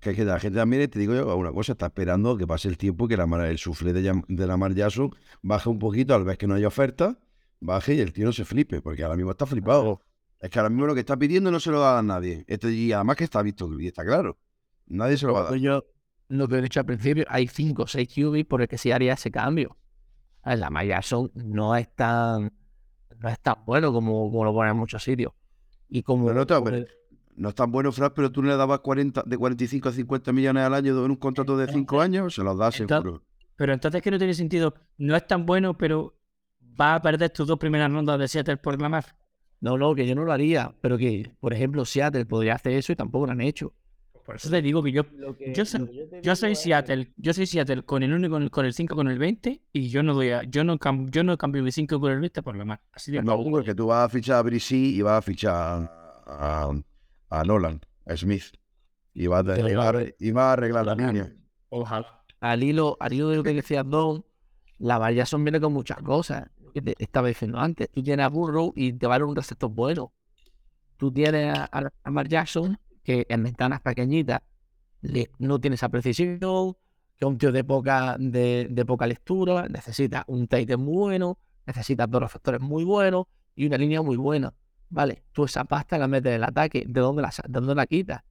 S3: Que es que la gente también, te digo yo, una cosa, está esperando que pase el tiempo y que la mar- el suflé de, la Mar Jackson baje un poquito al ver que no hay oferta, baje y el tío no se flipe, porque ahora mismo está flipado. Es que ahora mismo lo que está pidiendo no se lo va a dar nadie. Este, y además que está visto y está claro. Nadie se lo va a dar.
S5: Yo, lo que he dicho al principio, hay 5 o 6 QB por el que sí haría ese cambio. A ver, La Maya son no es tan no es tan bueno como, como lo ponen en muchos sitios. Y como,
S3: Pero no te-
S5: como
S3: pero-
S5: el-
S3: No es tan bueno, Fran, pero tú le dabas 40, de 45 a 50 millones al año en un contrato de 5 años, se los das
S1: Entonces-
S3: seguro.
S1: Pero entonces que no tiene sentido. No es tan bueno, pero va a perder tus dos primeras rondas de Seattle por Lamar.
S5: no, no, que yo no lo haría, pero que, por ejemplo, Seattle podría hacer eso y tampoco lo han hecho.
S1: Por eso te digo que yo, yo, soy, yo soy Seattle, yo soy Seattle con el 1 y con el, con el 5 con el 20 y yo no doy a, yo no cam- yo no cambio mi 5 por el 20 por Lamar. Así de
S3: No, porque tú vas a fichar a Brissy y vas a fichar a, a, a Nolan, a Smith. Y vas, a, y vas a y vas a arreglar la línea.
S1: Ojalá.
S5: Al hilo, al hilo de lo que decía Don, la son viene con muchas cosas. Que te estaba diciendo antes. Tú tienes a Burrow y te va a dar un receptor bueno. Tú tienes a, a Lamar Jackson, que en ventanas pequeñitas le- no tiene esa precisión, que es un tío de poca, de, de poca lectura, necesita un tight end muy bueno, necesita dos receptores muy buenos y una línea muy buena. Vale, tú esa pasta la metes en el ataque, ¿de dónde la, de dónde la quitas?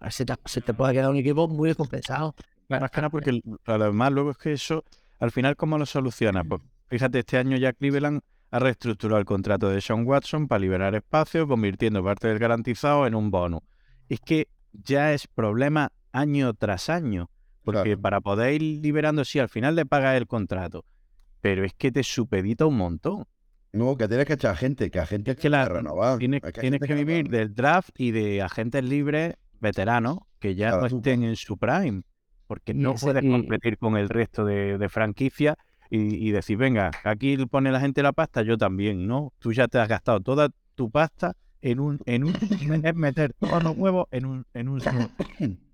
S5: A ver, se te, se te puede quedar un equipo muy descompensado.
S4: Más que nada porque el- además luego es que eso, al final, ¿cómo lo soluciona? Pues fíjate, este año ya Cleveland ha reestructurado el contrato de Sean Watson para liberar espacio, convirtiendo parte del garantizado en un bonus. Es que ya es problema año tras año, porque
S3: Claro.
S4: para poder ir liberando, sí, al final le pagas el contrato, pero es que te supedita un montón.
S3: No, que tienes que echar gente, que a gente
S4: Es que la-
S3: renovar.
S4: Tienes, que vivir
S3: renovar.
S4: del draft y de agentes libres veteranos que ya no
S3: Claro.
S4: estén en su prime. Porque no
S5: ese-
S4: puedes
S5: y-
S4: competir con el resto de, de franquicias y, y decir, venga, aquí pone la gente la pasta, yo también, ¿no? Tú ya te has gastado toda tu pasta en un, en un, es meter todos los huevos en un, en un.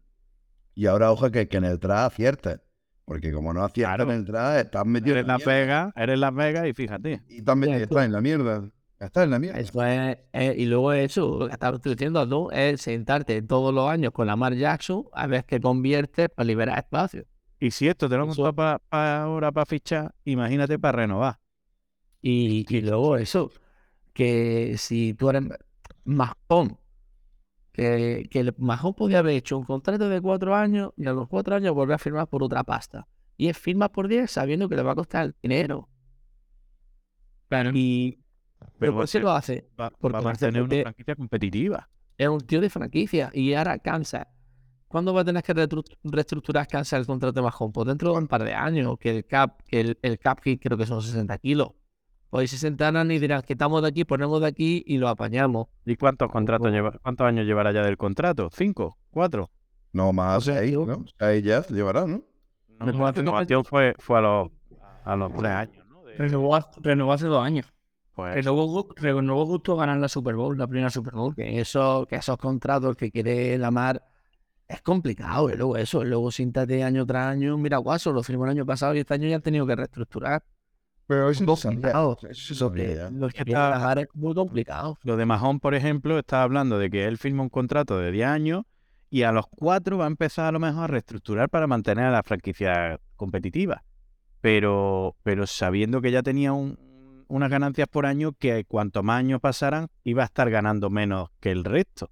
S3: Y ahora, ojo, que, que en el draft aciertes. Porque como no aciertas
S4: Claro.
S3: en el draft, estás metido
S4: Eres
S3: en la
S4: Las
S3: mierda.
S4: Vegas, eres Las Vegas y fíjate.
S3: Y estás, metido- estás en la mierda. Estás en la mierda.
S5: Eso es, es- y luego eso, lo que estaba diciendo tú, es sentarte todos los años con Lamar Jackson a ver qué conviertes para liberar espacio.
S4: Y si esto te lo
S5: Eso-
S4: montas para ahora para fichar, imagínate para renovar.
S5: Y, y luego eso, que si tú eres Mahón, que, que el Mahón podía haber hecho un contrato de cuatro años y a los cuatro años volver a firmar por otra pasta. Y es firma por 10 sabiendo que le va a costar dinero.
S1: Claro.
S5: Y, pero ¿por qué lo hace?
S4: va,
S5: porque
S4: va a mantener una franquicia competitiva.
S5: es un tío de franquicia y ahora Kansas. ¿Cuándo va a tener que reestructurar Kansas el contrato de Mahón? Pues dentro de un par de años, que el cap, que el, el cap hit creo que son 60 kilos. Pues se sentarán y dirán que estamos de aquí, ponemos de aquí y lo apañamos.
S4: ¿Y cuántos contratos
S5: Pues-
S4: lleva, cuántos años llevará ya del contrato? ¿Cinco? ¿Cuatro?
S3: No, más
S5: O sea,
S3: seis, ¿no? Seis ya llevará, ¿no?
S4: La
S5: que-
S4: renovación fue, fue a los a los tres años, ¿no? De-
S1: Renovó, hace- renovó hace dos años.
S4: pues,
S1: Renovó, renovó justo ganar la Super Bowl, la primera Super Bowl.
S5: Que, eso, que esos contratos que quiere la mar es complicado. Y luego eso, luego siéntate año tras año. Mira, Guaso lo firmó el año pasado y este año ya han tenido que reestructurar.
S3: Pero eso
S5: Complicado.
S3: Eso se sabía ya.
S5: Lo que mar es muy complicado.
S4: Lo de Mahón, por ejemplo, está hablando de que él firma un contrato de 10 años y a los cuatro va a empezar a lo mejor a reestructurar para mantener a la franquicia competitiva. Pero, pero sabiendo que ya tenía un- unas ganancias por año que cuanto más años pasaran iba a estar ganando menos que el resto.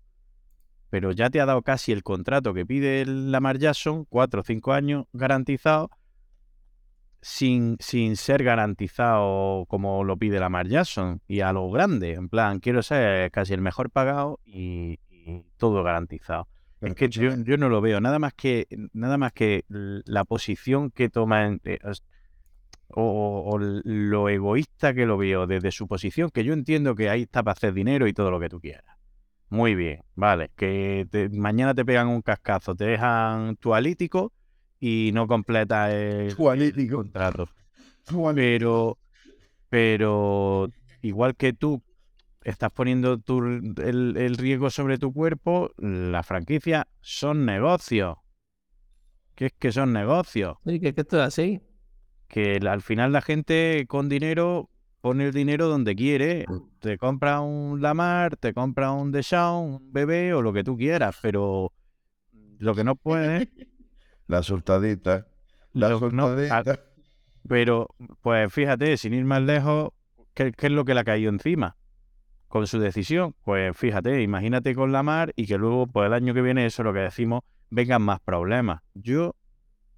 S4: Pero ya te ha dado casi el contrato que pide el Lamar Jackson, cuatro o cinco años garantizados, sin, sin ser garantizado como lo pide Lamar Jackson y a lo grande. En plan, quiero ser casi el mejor pagado y, y todo garantizado.
S3: Pero
S4: es que yo, yo no lo veo. Nada más que, nada más que la posición que toma en- eh, o, lo egoísta que lo veo desde su posición, que yo entiendo que ahí está para hacer dinero y todo lo que tú quieras. Muy bien, vale. Que te- mañana te pegan un cascazo, te dejan tu alítico y no completas el, contrato. Pero, pero igual que tú estás poniendo tu- el, el riesgo sobre tu cuerpo, las franquicias son negocios. Que es que son negocios.
S5: Sí, que, que esto es así.
S4: Que la- al final la gente con dinero pone el dinero donde quiere. Te compra un Lamar, te compra un Deshaun, un bebé o lo que tú quieras, pero lo que no puedes
S3: La soltadita. La
S4: Lo- no. Pero, pues fíjate, sin ir más lejos, ¿qué, qué es lo que le ha caído encima? con su decisión. Pues fíjate, imagínate con Lamar y que luego, pues el año que viene, eso es lo que decimos, vengan más problemas. Yo,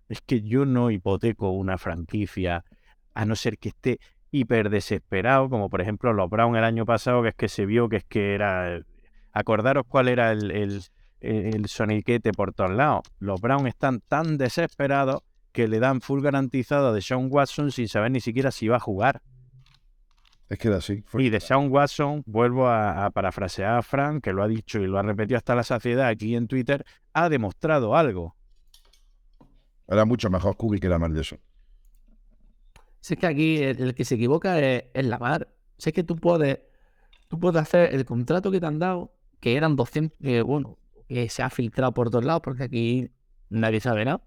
S4: es que yo no hipoteco una franquicia a no ser que esté hiper desesperado, como por ejemplo los Brown el año pasado, que es que se vio que es que era... Acordaros cuál era el, el, el soniquete por todos lados. Los Brown están tan desesperados que le dan full garantizado de Sean Watson sin saber ni siquiera si va a jugar.
S3: Es que era así. fue-
S4: Y de Sean Watson, vuelvo a, a parafrasear a Frank, que lo ha dicho y lo ha repetido hasta la saciedad aquí en Twitter, ha demostrado algo.
S3: Era mucho mejor Kubi que Lamar Jackson.
S5: Si es que aquí el, el que se equivoca es, es la mar. Si es que tú puedes, tú puedes hacer el contrato que te han dado, que eran 200, que bueno, que se ha filtrado por todos lados, porque aquí nadie sabe nada.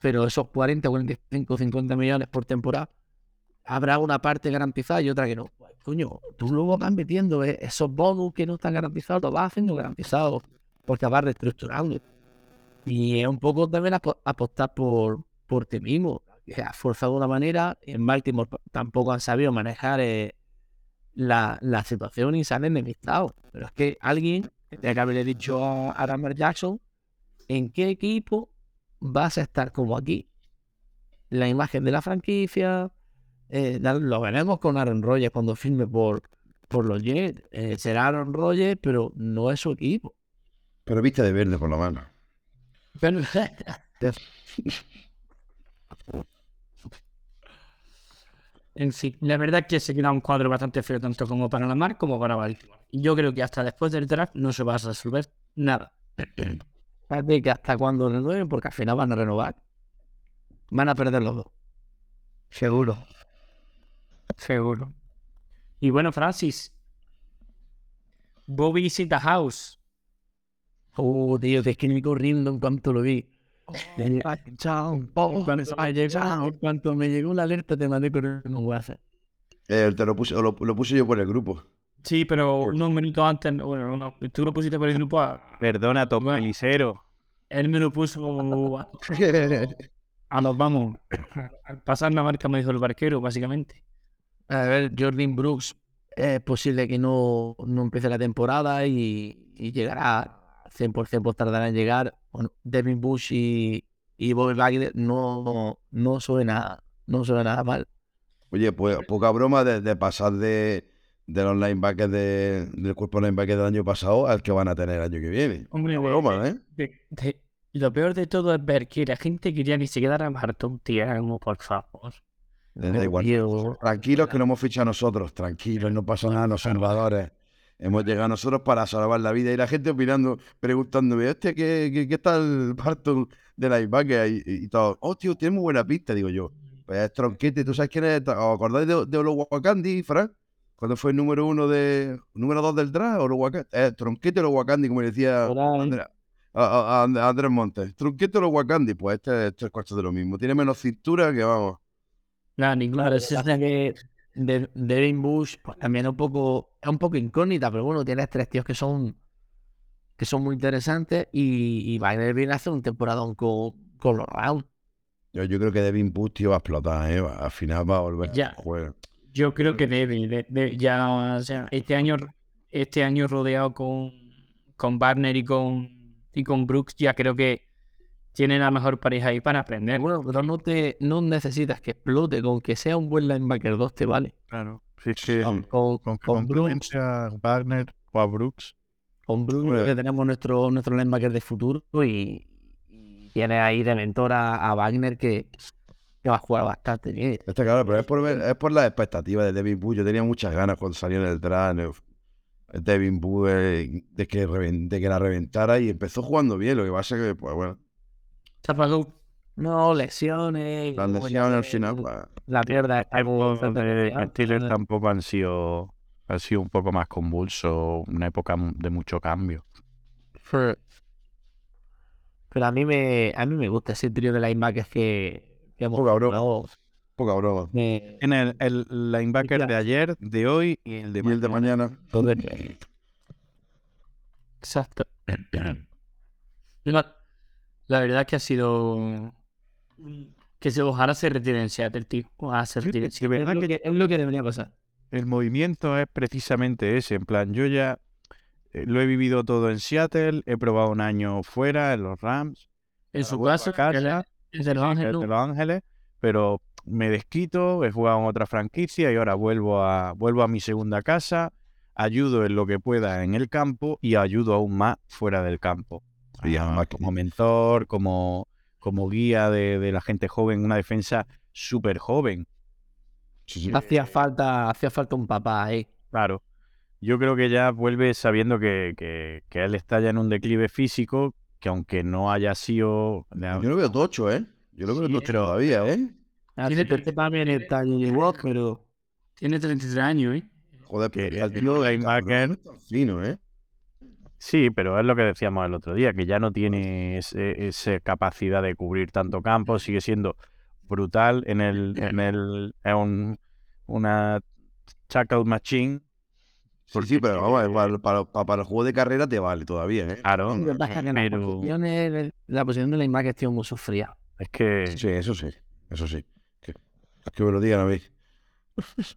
S5: Pero esos 40, 45, 50 millones por temporada, habrá una parte garantizada y otra que no. Pues, coño, tú luego vas metiendo eh, esos bonus que no están garantizados, los vas haciendo garantizados, porque vas reestructurando. Y es un poco también apo- apostar por, por ti mismo. Que has forzado de una manera, en Baltimore tampoco han sabido manejar eh, la, la situación y salen enemistados. Pero es que alguien tendría que haberle dicho a, a Lamar Jackson en qué equipo vas a estar como aquí. La imagen de la franquicia, eh, lo veremos con Aaron Rodgers cuando firme por, por los Jets. Eh, será Aaron Rodgers, pero no es su equipo.
S3: Pero viste de verde por lo menos.
S5: Pero,
S1: En fin, la verdad es que se queda un cuadro bastante feo tanto como para Lamar como para Baltimore. Y yo creo que hasta después del draft no se va a resolver nada.
S5: Fíjate que hasta cuando renueven, porque al final van a renovar, van a perder los dos. Seguro.
S1: Seguro. Y bueno, Francis. Bobby the house.
S5: Oh, tío, te es que me corriendo en cuanto lo vi. En cuanto, me llegó, en cuanto me llegó la alerta, te mandé corriendo un WhatsApp.
S3: Eh, te lo puse, lo, lo puse yo por el grupo.
S1: Sí, pero unos minutos antes, bueno, uno- tú lo pusiste por el grupo. a-
S4: Perdona, Tom
S1: Bueno.
S4: Pelicero.
S1: Él me lo puso a, a los vamos. Al pasar la marca me dijo el barquero, básicamente.
S5: A ver, Jordan Brooks es posible que no, no empiece la temporada y, y llegará 100% pues tardará en llegar. Bueno, Devin Bush y, y Bobby Wagner no, no suena no suena nada mal.
S3: Oye, pues poca broma de, de pasar de, de los linebackers de- del cuerpo linebacker del año pasado al que van a tener el año que viene.
S1: Hombre,
S3: Broma, ¿eh?
S1: de- de- y lo peor de todo es ver que la gente quería ni siquiera a Barton Tiago, por favor.
S3: Da igual.
S5: Tío,
S3: Tranquilos que lo hemos fichado nosotros, tranquilos, no pasa nada, los salvadores. Hemos llegado nosotros para salvar la vida y la gente opinando, preguntándome, hostia, ¿qué, qué, qué tal Barton de la linebacker? Y, y, todo, oh, tío, tiene muy buena pista, digo yo. Pues es Tronquete, ¿tú sabes quién es? ¿Os acordáis de, de Olowokandi, Frank? Cuando fue el número uno de, número dos del draft, Olowokandi. Eh, Tronquete Olowokandi, como le decía. Andrés, a, a- a And- a Andrés Montes. Tronquete Olowokandi, pues este es tres cuartos de lo mismo. Tiene menos cintura que vamos.
S1: Nada, ninguna.
S5: Claro, es que de, Devin Bush pues, también es un poco es un poco incógnita, pero bueno, tienes tres tíos que son que son muy interesantes y, y Wagner viene a hacer un temporadón con, con los Rams.
S3: Yo, yo creo que Devin Bush, tío, va a explotar, ¿eh? Va- Al final va a volver
S1: Ya.
S3: a jugar.
S1: Yo creo que debe, de- de- ya, o sea, este año, este año rodeado con, con Barner y con, y con Brooks, ya creo que tienen la mejor pareja ahí para aprender.
S5: Bueno, pero no te no necesitas que explote, con que sea un buen linebacker 2 te vale.
S4: Claro. Sí, sí.
S5: Con,
S2: Con que
S5: con Brooks,
S2: complemente a Wagner o a Brooks.
S5: con Brooks que tenemos nuestro, nuestro linebacker de futuro y, y tiene ahí de mentor a, a Wagner que, que va a jugar bastante bien.
S3: Está claro, pero es por, ver- es por las expectativas de Devin Bush. Yo tenía muchas ganas cuando salió en el draft. eh, Devin Bush de que, de que la reventara y empezó jugando bien. Lo que pasa que, pues bueno,
S1: Se apagó.
S5: No, lesiones.
S3: las lesiones al final, pues,
S5: La mierda está
S4: Los
S5: como-
S4: de Steelers tampoco han sido, han sido un poco más convulso, una época de mucho cambio.
S5: Pero a mí me, a mí me gusta ese trío de linebackers que, que hemos
S3: Poca broma.
S5: jugado.
S3: poca broma.
S5: Me-
S4: En el, el linebacker de ayer, de hoy y el de
S3: Y el de mañana.
S1: Exacto. La, la verdad es que ha sido. Que se ojalá se retire en Seattle, tío. Ojalá se retire en
S5: es,
S1: Seattle.
S5: lo que, es lo que debería pasar.
S4: el movimiento es precisamente ese. En plan, yo ya eh, lo he vivido todo en Seattle, he probado un año fuera, en los Rams,
S1: En su caso,
S4: casa,
S1: que él es de Los
S4: sí,
S1: Ángeles.
S4: Los Ángeles, pero me desquito, he jugado en otra franquicia y ahora vuelvo a, vuelvo a mi segunda casa, ayudo en lo que pueda en el campo y ayudo aún más fuera del campo.
S3: Y
S4: Ah,
S3: además que-
S4: como mentor, como, como guía de, de la gente joven, una defensa súper joven.
S3: Sí.
S5: Hacía falta, hacía falta un papá ahí.
S4: Claro. Yo creo que ya vuelve sabiendo que, que- que él está ya en un declive físico, que aunque no haya sido...
S3: Yo lo veo tocho, ¿eh? Yo lo veo
S1: Sí,
S3: tocho
S1: pero-
S3: todavía, ¿eh?
S5: Tiene pero
S1: Tiene 33 años, ¿eh?
S3: Joder,
S4: Que
S3: pero el tío tan fino, ¿eh?
S4: Sí, pero es lo que decíamos el otro día, que ya no tiene ese- esa capacidad de cubrir tanto campo, sigue siendo brutal en el... En el es un- una tackle machine.
S3: Sí, sí, pero vamos, para, para- para- para el juego de carrera te vale todavía, ¿eh?
S4: Claro,
S5: es
S4: pero
S5: posición, es- la posición de la imagen es muy sufrida.
S4: es que...
S3: Sí, eso sí, eso sí. Que, que me lo digan a mí. Me duele la cabeza.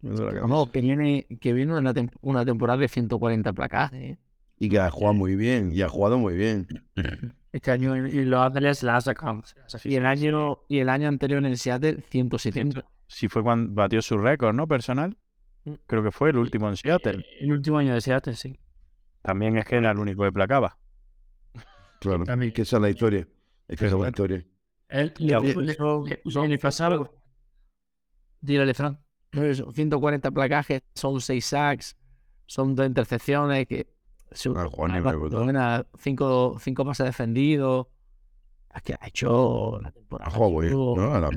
S5: No, que viene, que viene una, tem- una temporada de 140 placas. ¿eh?
S3: Y que ha jugado muy bien, y ha jugado muy bien.
S1: Este año en, Los Ángeles la ha sacado.
S5: Y el año, y el año anterior en el Seattle, 170.
S4: Sí fue cuando batió su récord, ¿no? Personal.
S5: Mm.
S4: Creo que fue el último en Seattle.
S1: El último año de Seattle, sí.
S4: También es que era el único que placaba.
S3: Claro.
S1: También.
S3: Que esa es la historia. Es que esa es la historia.
S1: Él le,
S5: pues,
S1: le-
S5: eso-
S1: le-
S5: eso-
S1: en el pasado. Dígale, Fran.
S5: Eso, 140 placajes, son 6 sacks, son dos intercepciones, que lo menos cinco, cinco pases defendidos. Es que ha hecho la temporada.
S3: Bien,
S5: estuvo-
S3: ¿no? Ahora,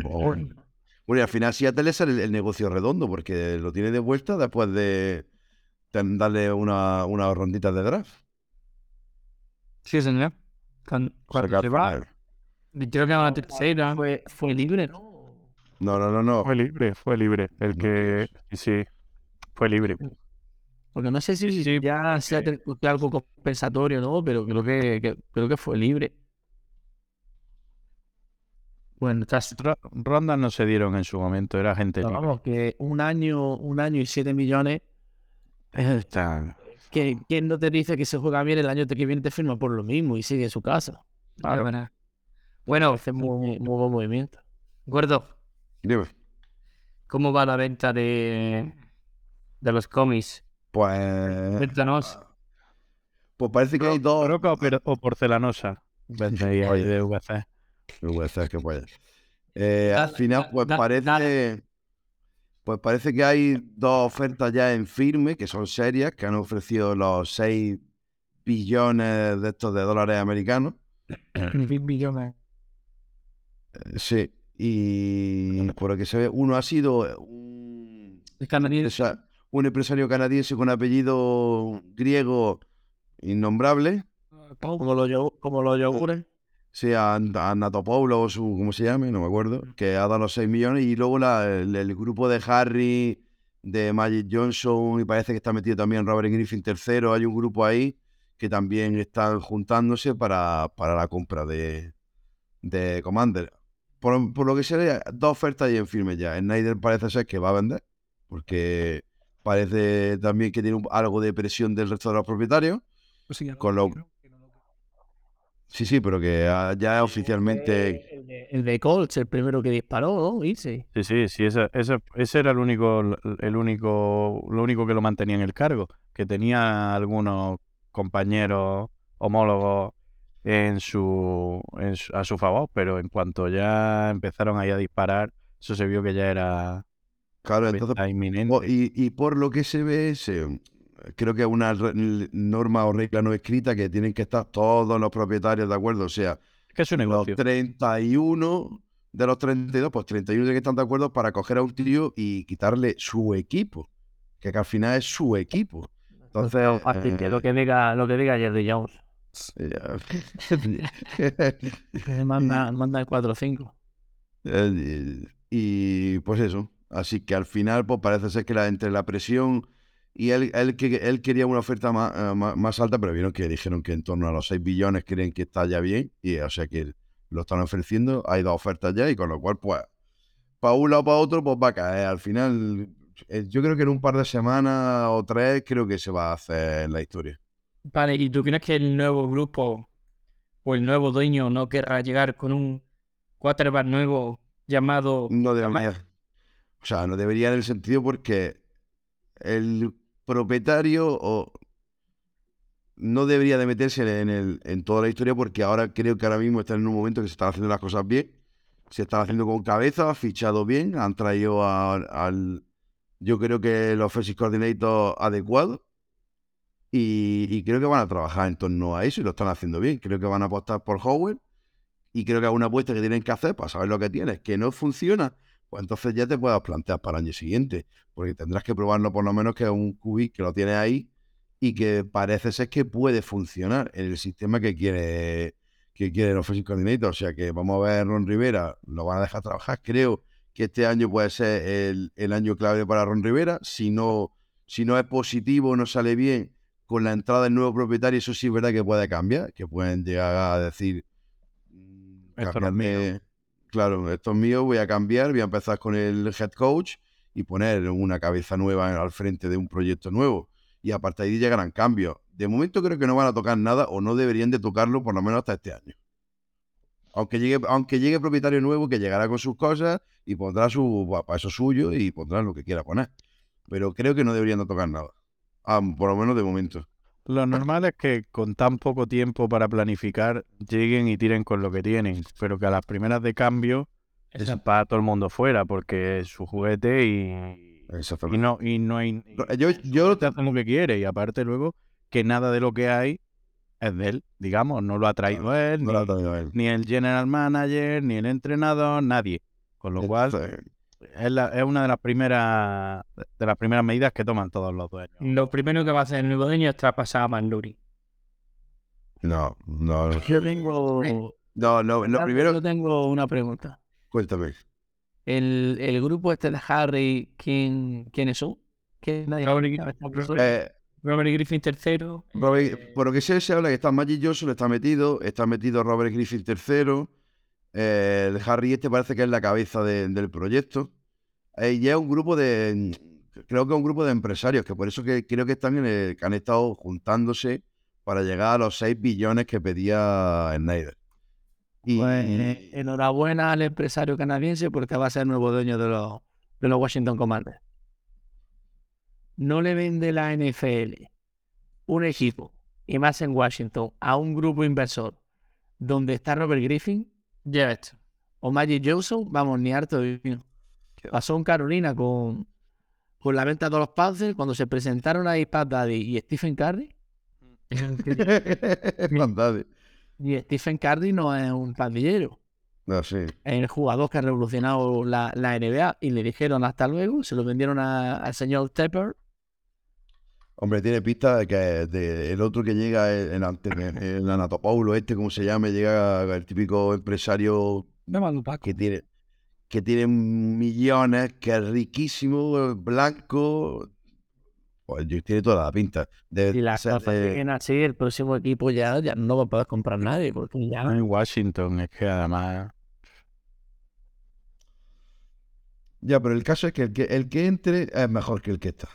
S3: Bueno, y al final Seattle es el, el negocio redondo, porque lo tiene de vuelta después de, de darle una, unas ronditas de draft.
S1: Sí, señor. Cuando, cuando se va, creo que a la tercera.
S5: Fue, fue libre, ¿no?
S3: No, no, no, no.
S4: Fue libre, fue libre. El que... Sí, sí, fue libre.
S5: Porque no sé si
S1: Sí,
S5: ya sea algo compensatorio, ¿no? Pero creo que, que- creo que fue libre.
S1: Bueno, estás.
S4: Ro- Rondas no se dieron en su momento, era gente libre.
S5: vamos, que un año, un año y 7 millones.
S4: Está-
S5: que, ¿Quién no te dice que se juega bien el año que viene te firma por lo mismo y sigue en su casa?
S1: Claro, bueno. Bueno,
S5: Hace muy, muy buen movimiento.
S1: Gordo,
S3: Dime.
S1: ¿cómo va la venta de, de los cómics?
S3: Pues,
S1: Cuéntanos.
S3: pues parece que hay dos.
S4: Broca o, per- o porcelanosa. Vende ahí
S3: Oye.
S4: de VC.
S3: VC, que puede. Eh, al final, pues
S1: da-
S3: parece.
S1: dale.
S3: Pues parece que hay dos ofertas ya en firme, que son serias, que han ofrecido los 6 billones de estos de dólares americanos.
S5: millones.
S3: Eh, Sí. Y por lo que se ve, uno ha sido un,
S1: El canadiense.
S3: un empresario canadiense con apellido griego innombrable.
S5: Como los, como los yogures.
S3: Sí, a Anatopoulos o su, ¿cómo se llame? No me acuerdo. Que ha dado los 6 millones. Y luego la- el, el grupo de Harry, de Magic Johnson, y parece que está metido también Robert Griffin III. Hay un grupo ahí que también están juntándose para, para la compra de, de Commander. Por, por lo que se ve, dos ofertas ahí en firme ya. Snyder parece ser que va a vender, porque parece también que tiene un- algo de presión del resto de los propietarios. Con lo- Sí, sí, pero que ya es oficialmente...
S5: El de, el de Colts, el primero que disparó, ¿no? Irse.
S4: Sí, sí, sí, ese, ese, ese era el único, el único, lo único que lo mantenía en el cargo, que tenía algunos compañeros homólogos en su, en su- a su favor, pero en cuanto ya empezaron ahí a disparar, eso se vio que ya era
S3: Claro, entonces
S4: inminente.
S3: Y, y por lo que se ve, se- creo que es una norma o regla no escrita que tienen que estar todos los propietarios de acuerdo. O sea,
S4: que es un
S3: los
S4: negocio.
S3: 31 de los 32, pues 31 tienen que estar de acuerdo para coger a un tío y quitarle su equipo. Que, que al final es su equipo. Entonces,
S5: Así que
S3: eh,
S5: lo que diga, lo que diga Jerry Jones. manda, manda el 4-5.
S3: Eh, y pues eso. Así que al final, pues parece ser que la, entre la presión y él, él, que, él quería una oferta más, eh, más, más alta, pero vieron que dijeron que en torno a los 6 billones creen que está ya bien. Y o sea que lo están ofreciendo. Hay dos ofertas ya y con lo cual, pues, para un lado o para otro, pues va a caer. Al final, eh, yo creo que en un par de semanas o tres creo que se va a hacer la historia.
S1: Vale, ¿y tú crees que el nuevo grupo o el nuevo dueño no querrá llegar con un quarterback nuevo llamado...
S3: No debería. O sea, no debería en el sentido porque el propietario o no debería de meterse en, el, en toda la historia porque ahora creo que ahora mismo está en un momento que se están haciendo las cosas bien. Se están haciendo con cabeza, ha fichado bien, han traído a- al... Yo creo que el offensive coordinator adecuado y, y creo que van a trabajar en torno a eso y lo están haciendo bien. Creo que van a apostar por Howard y creo que es una apuesta que tienen que hacer para saber lo que tienes. Que no funciona, pues entonces ya te puedas plantear para el año siguiente, porque tendrás que probarlo por lo menos que es un QB que lo tienes ahí y que parece ser que puede funcionar en el sistema que quiere que quiere el Offensive Coordinator. O sea que vamos a ver Ron Rivera, lo van a dejar trabajar. Creo que este año puede ser el, el año clave para Ron Rivera. Si no, si no es positivo, no sale bien con la entrada del nuevo propietario, eso sí es verdad que puede cambiar, que pueden llegar a decir mm,
S4: Esto no es
S3: cambiarme- Claro, esto es mío, voy a cambiar, voy a empezar con el head coach y poner una cabeza nueva al frente de un proyecto nuevo. Y a partir de ahí llegarán cambios. De momento creo que no van a tocar nada o no deberían de tocarlo por lo menos hasta este año. Aunque llegue, aunque llegue propietario nuevo que llegará con sus cosas y pondrá su para eso suyo y pondrá lo que quiera poner. Pero creo que no deberían de tocar nada. Ah, por lo menos de momento.
S4: Lo normal es que con tan poco tiempo para planificar lleguen y tiren con lo que tienen, pero que a las primeras de cambio es para todo el mundo fuera porque es su juguete y, y no y no hay
S3: No, Yo, yo
S4: te hace lo que quiere y aparte luego que nada de lo que hay es de él, digamos, no lo ha traído él,
S3: no
S4: ni,
S3: la traigo a él.
S4: ni el general manager, ni el entrenador, nadie. Con lo cual es, la- es una de las primeras de las primeras medidas que toman todos los dueños.
S1: Lo primero que va a hacer el nuevo dueño es traspasar a Manduri.
S3: No, no.
S5: Yo tengo.
S3: No, no, lo
S5: Yo
S3: primero,
S5: tengo una pregunta.
S3: cuéntame.
S5: El, el grupo este de Harry, ¿quién, ¿quiénes son? ¿Quién nadie
S1: Robert-?
S3: Eh,
S1: Robert Griffin tercero.
S3: Robert- por lo que sé, se habla que está Magic Johnson, está metido, está metido Robert Griffin III. Eh, el Harry este parece que es la cabeza de- del proyecto. Eh, y es un grupo de. Creo que es un grupo de empresarios, que por eso que creo que están en el, que han estado juntándose para llegar a los 6 billones que pedía Snyder. Y,
S5: Pues, eh, enhorabuena al empresario canadiense porque va a ser nuevo dueño de los, de los Washington Commanders. No le vende la NFL un equipo, y más en Washington, a un grupo inversor donde está Robert Griffin
S1: Ya esto.
S5: o Magic Johnson, vamos, ni harto de vino. Pasó en Carolina con, con la venta de los Panthers cuando se presentaron ahí Pat Daddy y Stephen Curry. Y Stephen Curry no es un pandillero.
S3: No, sí.
S5: es el jugador que ha revolucionado la, la NBA y le dijeron hasta luego, se lo vendieron a- al señor Tepper.
S3: Hombre, tiene pinta de que de- el otro que llega, el, el, el Anatopoulos este, como se llame, llega el típico empresario que tiene, que tiene millones, que es riquísimo, blanco. Pues yo- tiene toda la pinta. De
S5: Y las cosas
S3: de-
S5: siguen así, el próximo equipo ya, ya no va a poder comprar nadie, porque ya
S4: En Washington es que además
S3: Ya, pero el caso es que el que, el que entre es mejor que el que está.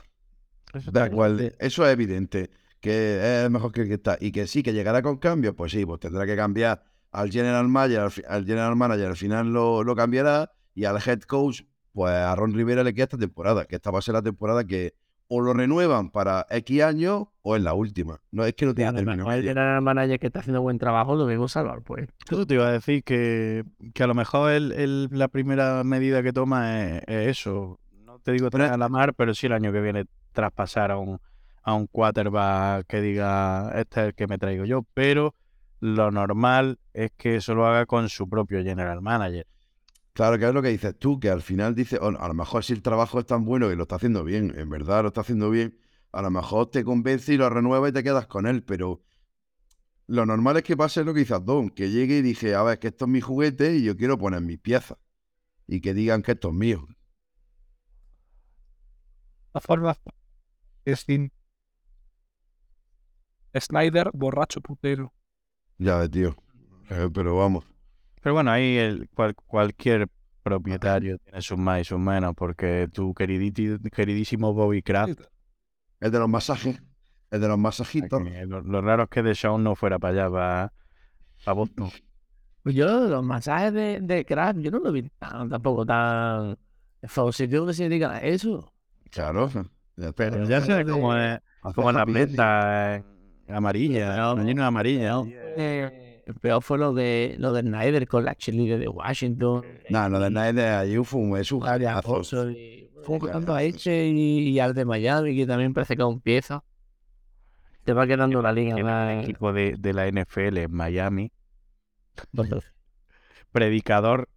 S4: Eso
S3: Da igual, eso es evidente, que es mejor que el que está. Y que sí, que llegará con cambios, pues sí, pues tendrá que cambiar al general manager, al, general manager al final lo, lo cambiará, y al head coach, pues a Ron Rivera le queda esta temporada, que esta va a ser la temporada que o lo renuevan para X años o es la última. No es que no tiene
S5: lo
S3: término
S5: el general manager que está haciendo buen trabajo lo mismo salvar, pues.
S4: Yo te iba a decir que, que a lo mejor el, el- la primera medida que toma es, es eso. No te digo traer a la mar, pero sí el año que viene traspasar a un, a un quarterback que diga, este es el que me traigo yo. Pero lo normal es que eso lo haga con su propio general manager.
S3: Claro, que es lo que dices tú, que al final dices, "Oh, a lo mejor si el trabajo es tan bueno y lo está haciendo bien, en verdad lo está haciendo bien, a lo mejor te convence y lo renueva y te quedas con él, pero lo normal es que pase lo que dice Don, que llegue y dice, a ver, que esto es mi juguete y yo quiero poner mis piezas. Y que digan que esto es mío.
S2: La forma es sin Snyder, borracho putero.
S3: Ya ves, tío. Eh, pero vamos.
S4: Pero bueno, ahí el, cual- cualquier propietario tiene sus más y sus menos, porque tu queridísimo Bobby Kraft,
S3: El de los masajes. El de los masajitos.
S4: que lo, lo raro es que Deshaun no fuera para allá, para, para Boston.
S5: Pues yo, los masajes de, de crack, yo no lo vi tan, tampoco tan. ¿Qué significa eso?
S3: Claro.
S4: Pero ya es,
S3: Hace
S4: como las
S3: happy ending.
S4: ventas amarillas, lleno de amarilla, ¿no?
S5: Eh, el peor fue lo de lo de Snyder con la cheerleader de Washington.
S3: No, no, de de allí fue un, es un
S5: y- Fue jugando a este y, y al de Miami, que también parece que aún empieza. Te va quedando la liga
S4: El equipo de, de la NFL en Miami, predicador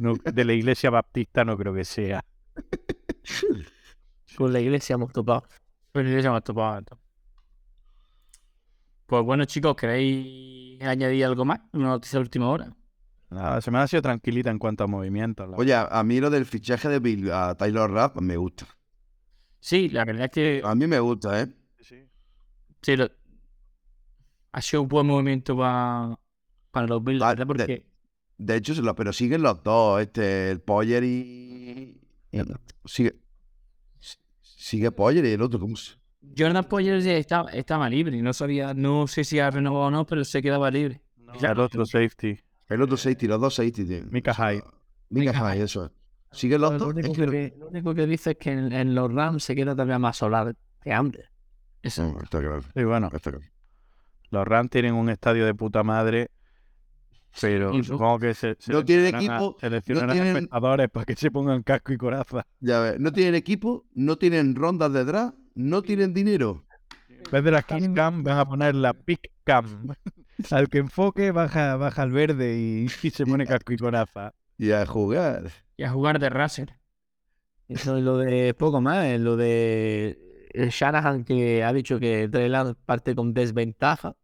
S4: no- de la iglesia baptista, no creo que sea.
S5: Con la iglesia hemos topado.
S1: Pues ya hemos topado esto. Pues bueno, chicos, ¿queréis añadir algo más? Una noticia de última hora.
S4: Nada, la semana ha sido tranquilita en cuanto a movimientos. la
S3: Oye, a mí lo del fichaje de Bill a Taylor Rapp me gusta.
S1: Sí, la verdad es que
S3: A mí me gusta, ¿eh?
S1: sí, lo- ha sido un buen movimiento para, para los Bills, ¿verdad?
S3: de-
S1: Porque
S3: De hecho, se pero siguen los dos, este, el Poyer y... Sigue, sigue Poyer y el otro, ¿cómo se...?
S1: Jordan Poyer ya estaba, estaba libre. No sabía, no sé si ha renovado o no, pero se quedaba libre.
S4: El otro safety.
S3: El otro safety, los dos safety. tío.
S4: Mika Hyde.
S3: Mika Hyde, eso es. Siguen los
S5: Lo
S3: dos.
S5: único,
S3: es que-
S5: que, lo único que dice es que en, en los Rams se queda todavía más solar que antes.
S1: Eso.
S3: No, está claro,
S4: Sí, bueno,
S3: está claro.
S4: los Rams tienen un estadio de puta madre, pero supongo que se,
S3: No tienen
S4: seleccionarán a-
S3: equipo,
S4: seleccionarán
S3: no
S4: a
S3: tienen-
S4: espectadores para que se pongan casco y coraza.
S3: Ya ves, no tienen equipo, no tienen rondas de draft, no tienen dinero.
S4: En vez de la Kiss Cam, van a poner la Pick Cam. Al que enfoque, baja, baja al verde y, y se pone casco y coraza.
S3: Y a jugar.
S1: Y a jugar de Racer.
S5: Eso es lo de poco más, es lo de el Shanahan que ha dicho que Trey parte con desventaja,
S3: Eh,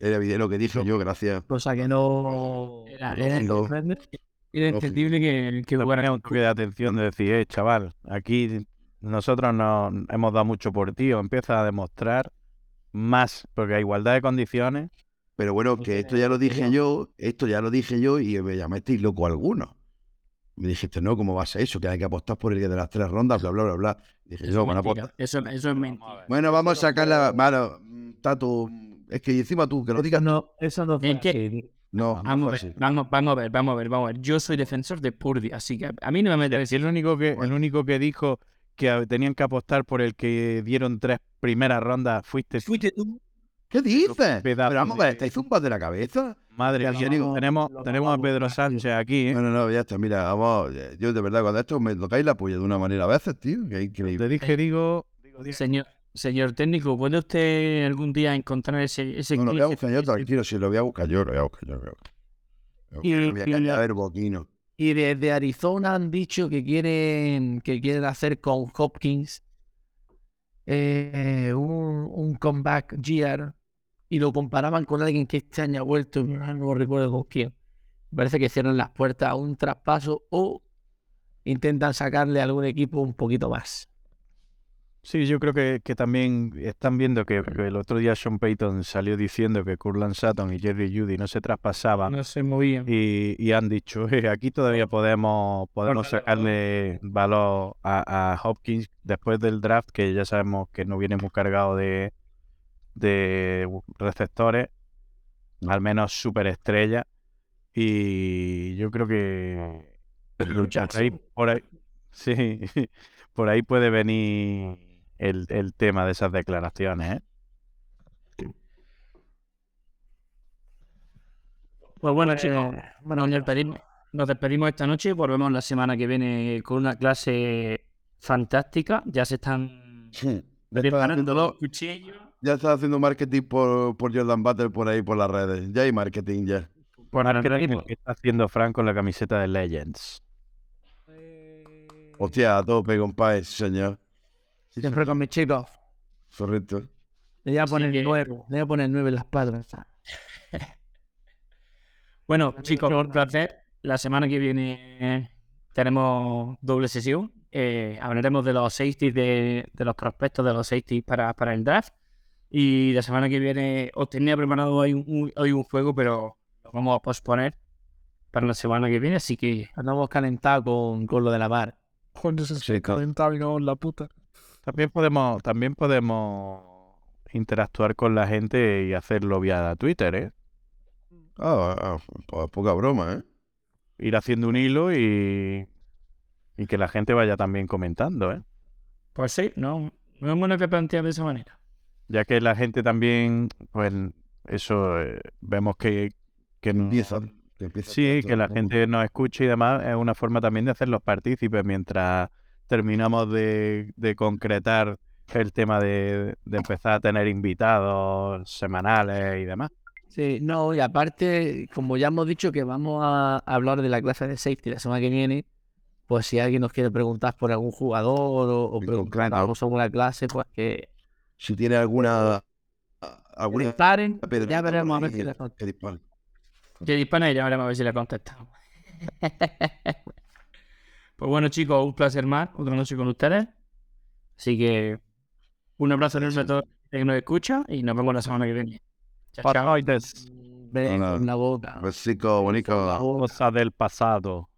S3: Era evidente lo que dije yo, gracias.
S5: cosa que no
S1: Era-
S5: era
S3: no.
S1: que, que
S4: ponía un toque de atención de decir, eh, chaval, aquí nosotros nos hemos dado mucho por ti, o empieza a demostrar más, porque a igualdad de condiciones,
S3: Pero bueno, que esto ya lo dije yo, esto ya lo dije yo y me llamasteis loco algunos. Me dijiste, no, ¿cómo va a ser eso? Que hay que apostar por el que de las tres rondas, bla, bla, bla, bla. Dije yo, bueno, pues,
S1: Eso, eso es mentira.
S3: bueno, vamos a sacar la... Bueno, Tato, es que encima tú, que lo digas...
S5: No, eso no fue
S1: ¿En qué?
S5: así.
S3: No, no
S1: Vamos
S3: fue
S1: ver, vamos, vamos a ver, vamos a ver, vamos a ver. Yo soy defensor de Purdy, así que a mí no me metes.
S4: si el único que, el único que dijo que tenían que apostar por el que dieron tres primeras rondas fuiste tú.
S1: Fuiste tú.
S3: ¿Qué dices?
S4: pedazo
S3: Pero vamos a ver,
S4: de-
S3: ¿estáis zumbas de la cabeza?
S4: Madre mía,
S3: digo,
S4: tenemos, tenemos a Pedro. Sánchez aquí, ¿eh?
S3: No, no, no, ya está, mira, vamos, eh, yo de verdad, cuando esto me tocáis la polla de una manera a veces, tío, que es
S4: Te
S3: increíble.
S4: dije, digo, digo, digo,
S1: Señor, señor técnico, ¿puede usted algún día encontrar ese, ese
S3: No, lo voy a buscar yo, tranquilo, si lo voy a buscar yo, lo voy a buscar yo. Lo voy a buscar. Lo
S5: Y-
S3: voy a buscar,
S5: y-
S3: a ver, boquino.
S5: Y desde Arizona han dicho que quieren, que quieren hacer con Hopkins eh, un, un comeback year y lo comparaban con alguien que este año ha vuelto, no no recuerdo con quién. Parece que cierran las puertas a un traspaso o intentan sacarle a algún equipo un poquito más.
S4: Sí, yo creo que, que también están viendo que, que el otro día Sean Payton salió diciendo que Curland Sutton y Jerry Judy no se traspasaban
S1: No se movían.
S4: y, y han dicho, "Eh, aquí todavía podemos, podemos sacarle valor a, a Hopkins después del draft, que ya sabemos que no viene muy cargado de, de receptores, al menos superestrella. Y yo creo que por ahí, por ahí, sí, por ahí puede venir el, el tema de esas declaraciones, ¿eh?
S1: Pues bueno, chicos, bueno, nos despedimos, nos despedimos esta noche. Volvemos la semana que viene con una clase fantástica. Ya se están
S3: estás
S1: preparando cuchillos.
S3: ya estás haciendo marketing por, por Jordan Butler por ahí, por las redes. Ya hay marketing, ya.
S1: Para
S4: ¿Qué
S1: el equipo.
S4: que está haciendo Frank con la camiseta de Legends?
S3: Hostia, a tope, compadre, sí, señor.
S5: Siempre con mis chicos.
S3: Correcto.
S5: Le voy a poner
S1: que-
S5: nueve, le voy a poner nueve en las patas.
S1: Bueno, chicos, un placer. La semana que viene tenemos doble sesión. Eh, hablaremos de los safeties, de, de los prospectos de los safeties para, para el draft. Y la semana que viene os tenía preparado hoy un, hoy un juego, pero lo vamos a posponer para la semana que viene, así que
S5: Andamos calentados con, con lo de la mar.
S2: Coño, se
S3: Sí, claro.
S2: calentaba y no la puta.
S4: También podemos, también podemos interactuar con la gente y hacerlo vía Twitter, ¿eh?
S3: Ah, ah, po- poca broma, ¿eh?
S4: Ir haciendo un hilo y, y que la gente vaya también comentando, ¿eh?
S1: pues sí, no, no es bueno que plantear de esa manera.
S4: Ya que la gente también, pues eso, eh, vemos que, que no-
S3: Empieza. que empieza
S4: Sí, que la gente nos escuche y demás es una forma también de hacerlos partícipes mientras terminamos de, de concretar el tema de, de empezar a tener invitados semanales y demás.
S5: Sí, no, y aparte, como ya hemos dicho que vamos a hablar de la clase de safety la semana que viene, pues si alguien nos quiere preguntar por algún jugador o, o preguntar sobre la clase, pues que
S3: Si tiene alguna. alguna
S5: disparen,
S3: Pedro,
S5: ya veremos a ver
S3: que-
S5: si la con-
S3: que dispare.
S1: Que dispara y ya veremos a ver si le contestamos. pues bueno, chicos, un placer más, otra noche con ustedes. Así que un abrazo enorme a todos los que nos escuchan y nos vemos la semana que viene. Chao, chao.
S4: Paranoides,
S5: Ve
S3: Hola.
S5: con la boca.
S3: Besico, bonito.
S5: La boca.
S4: cosa del pasado.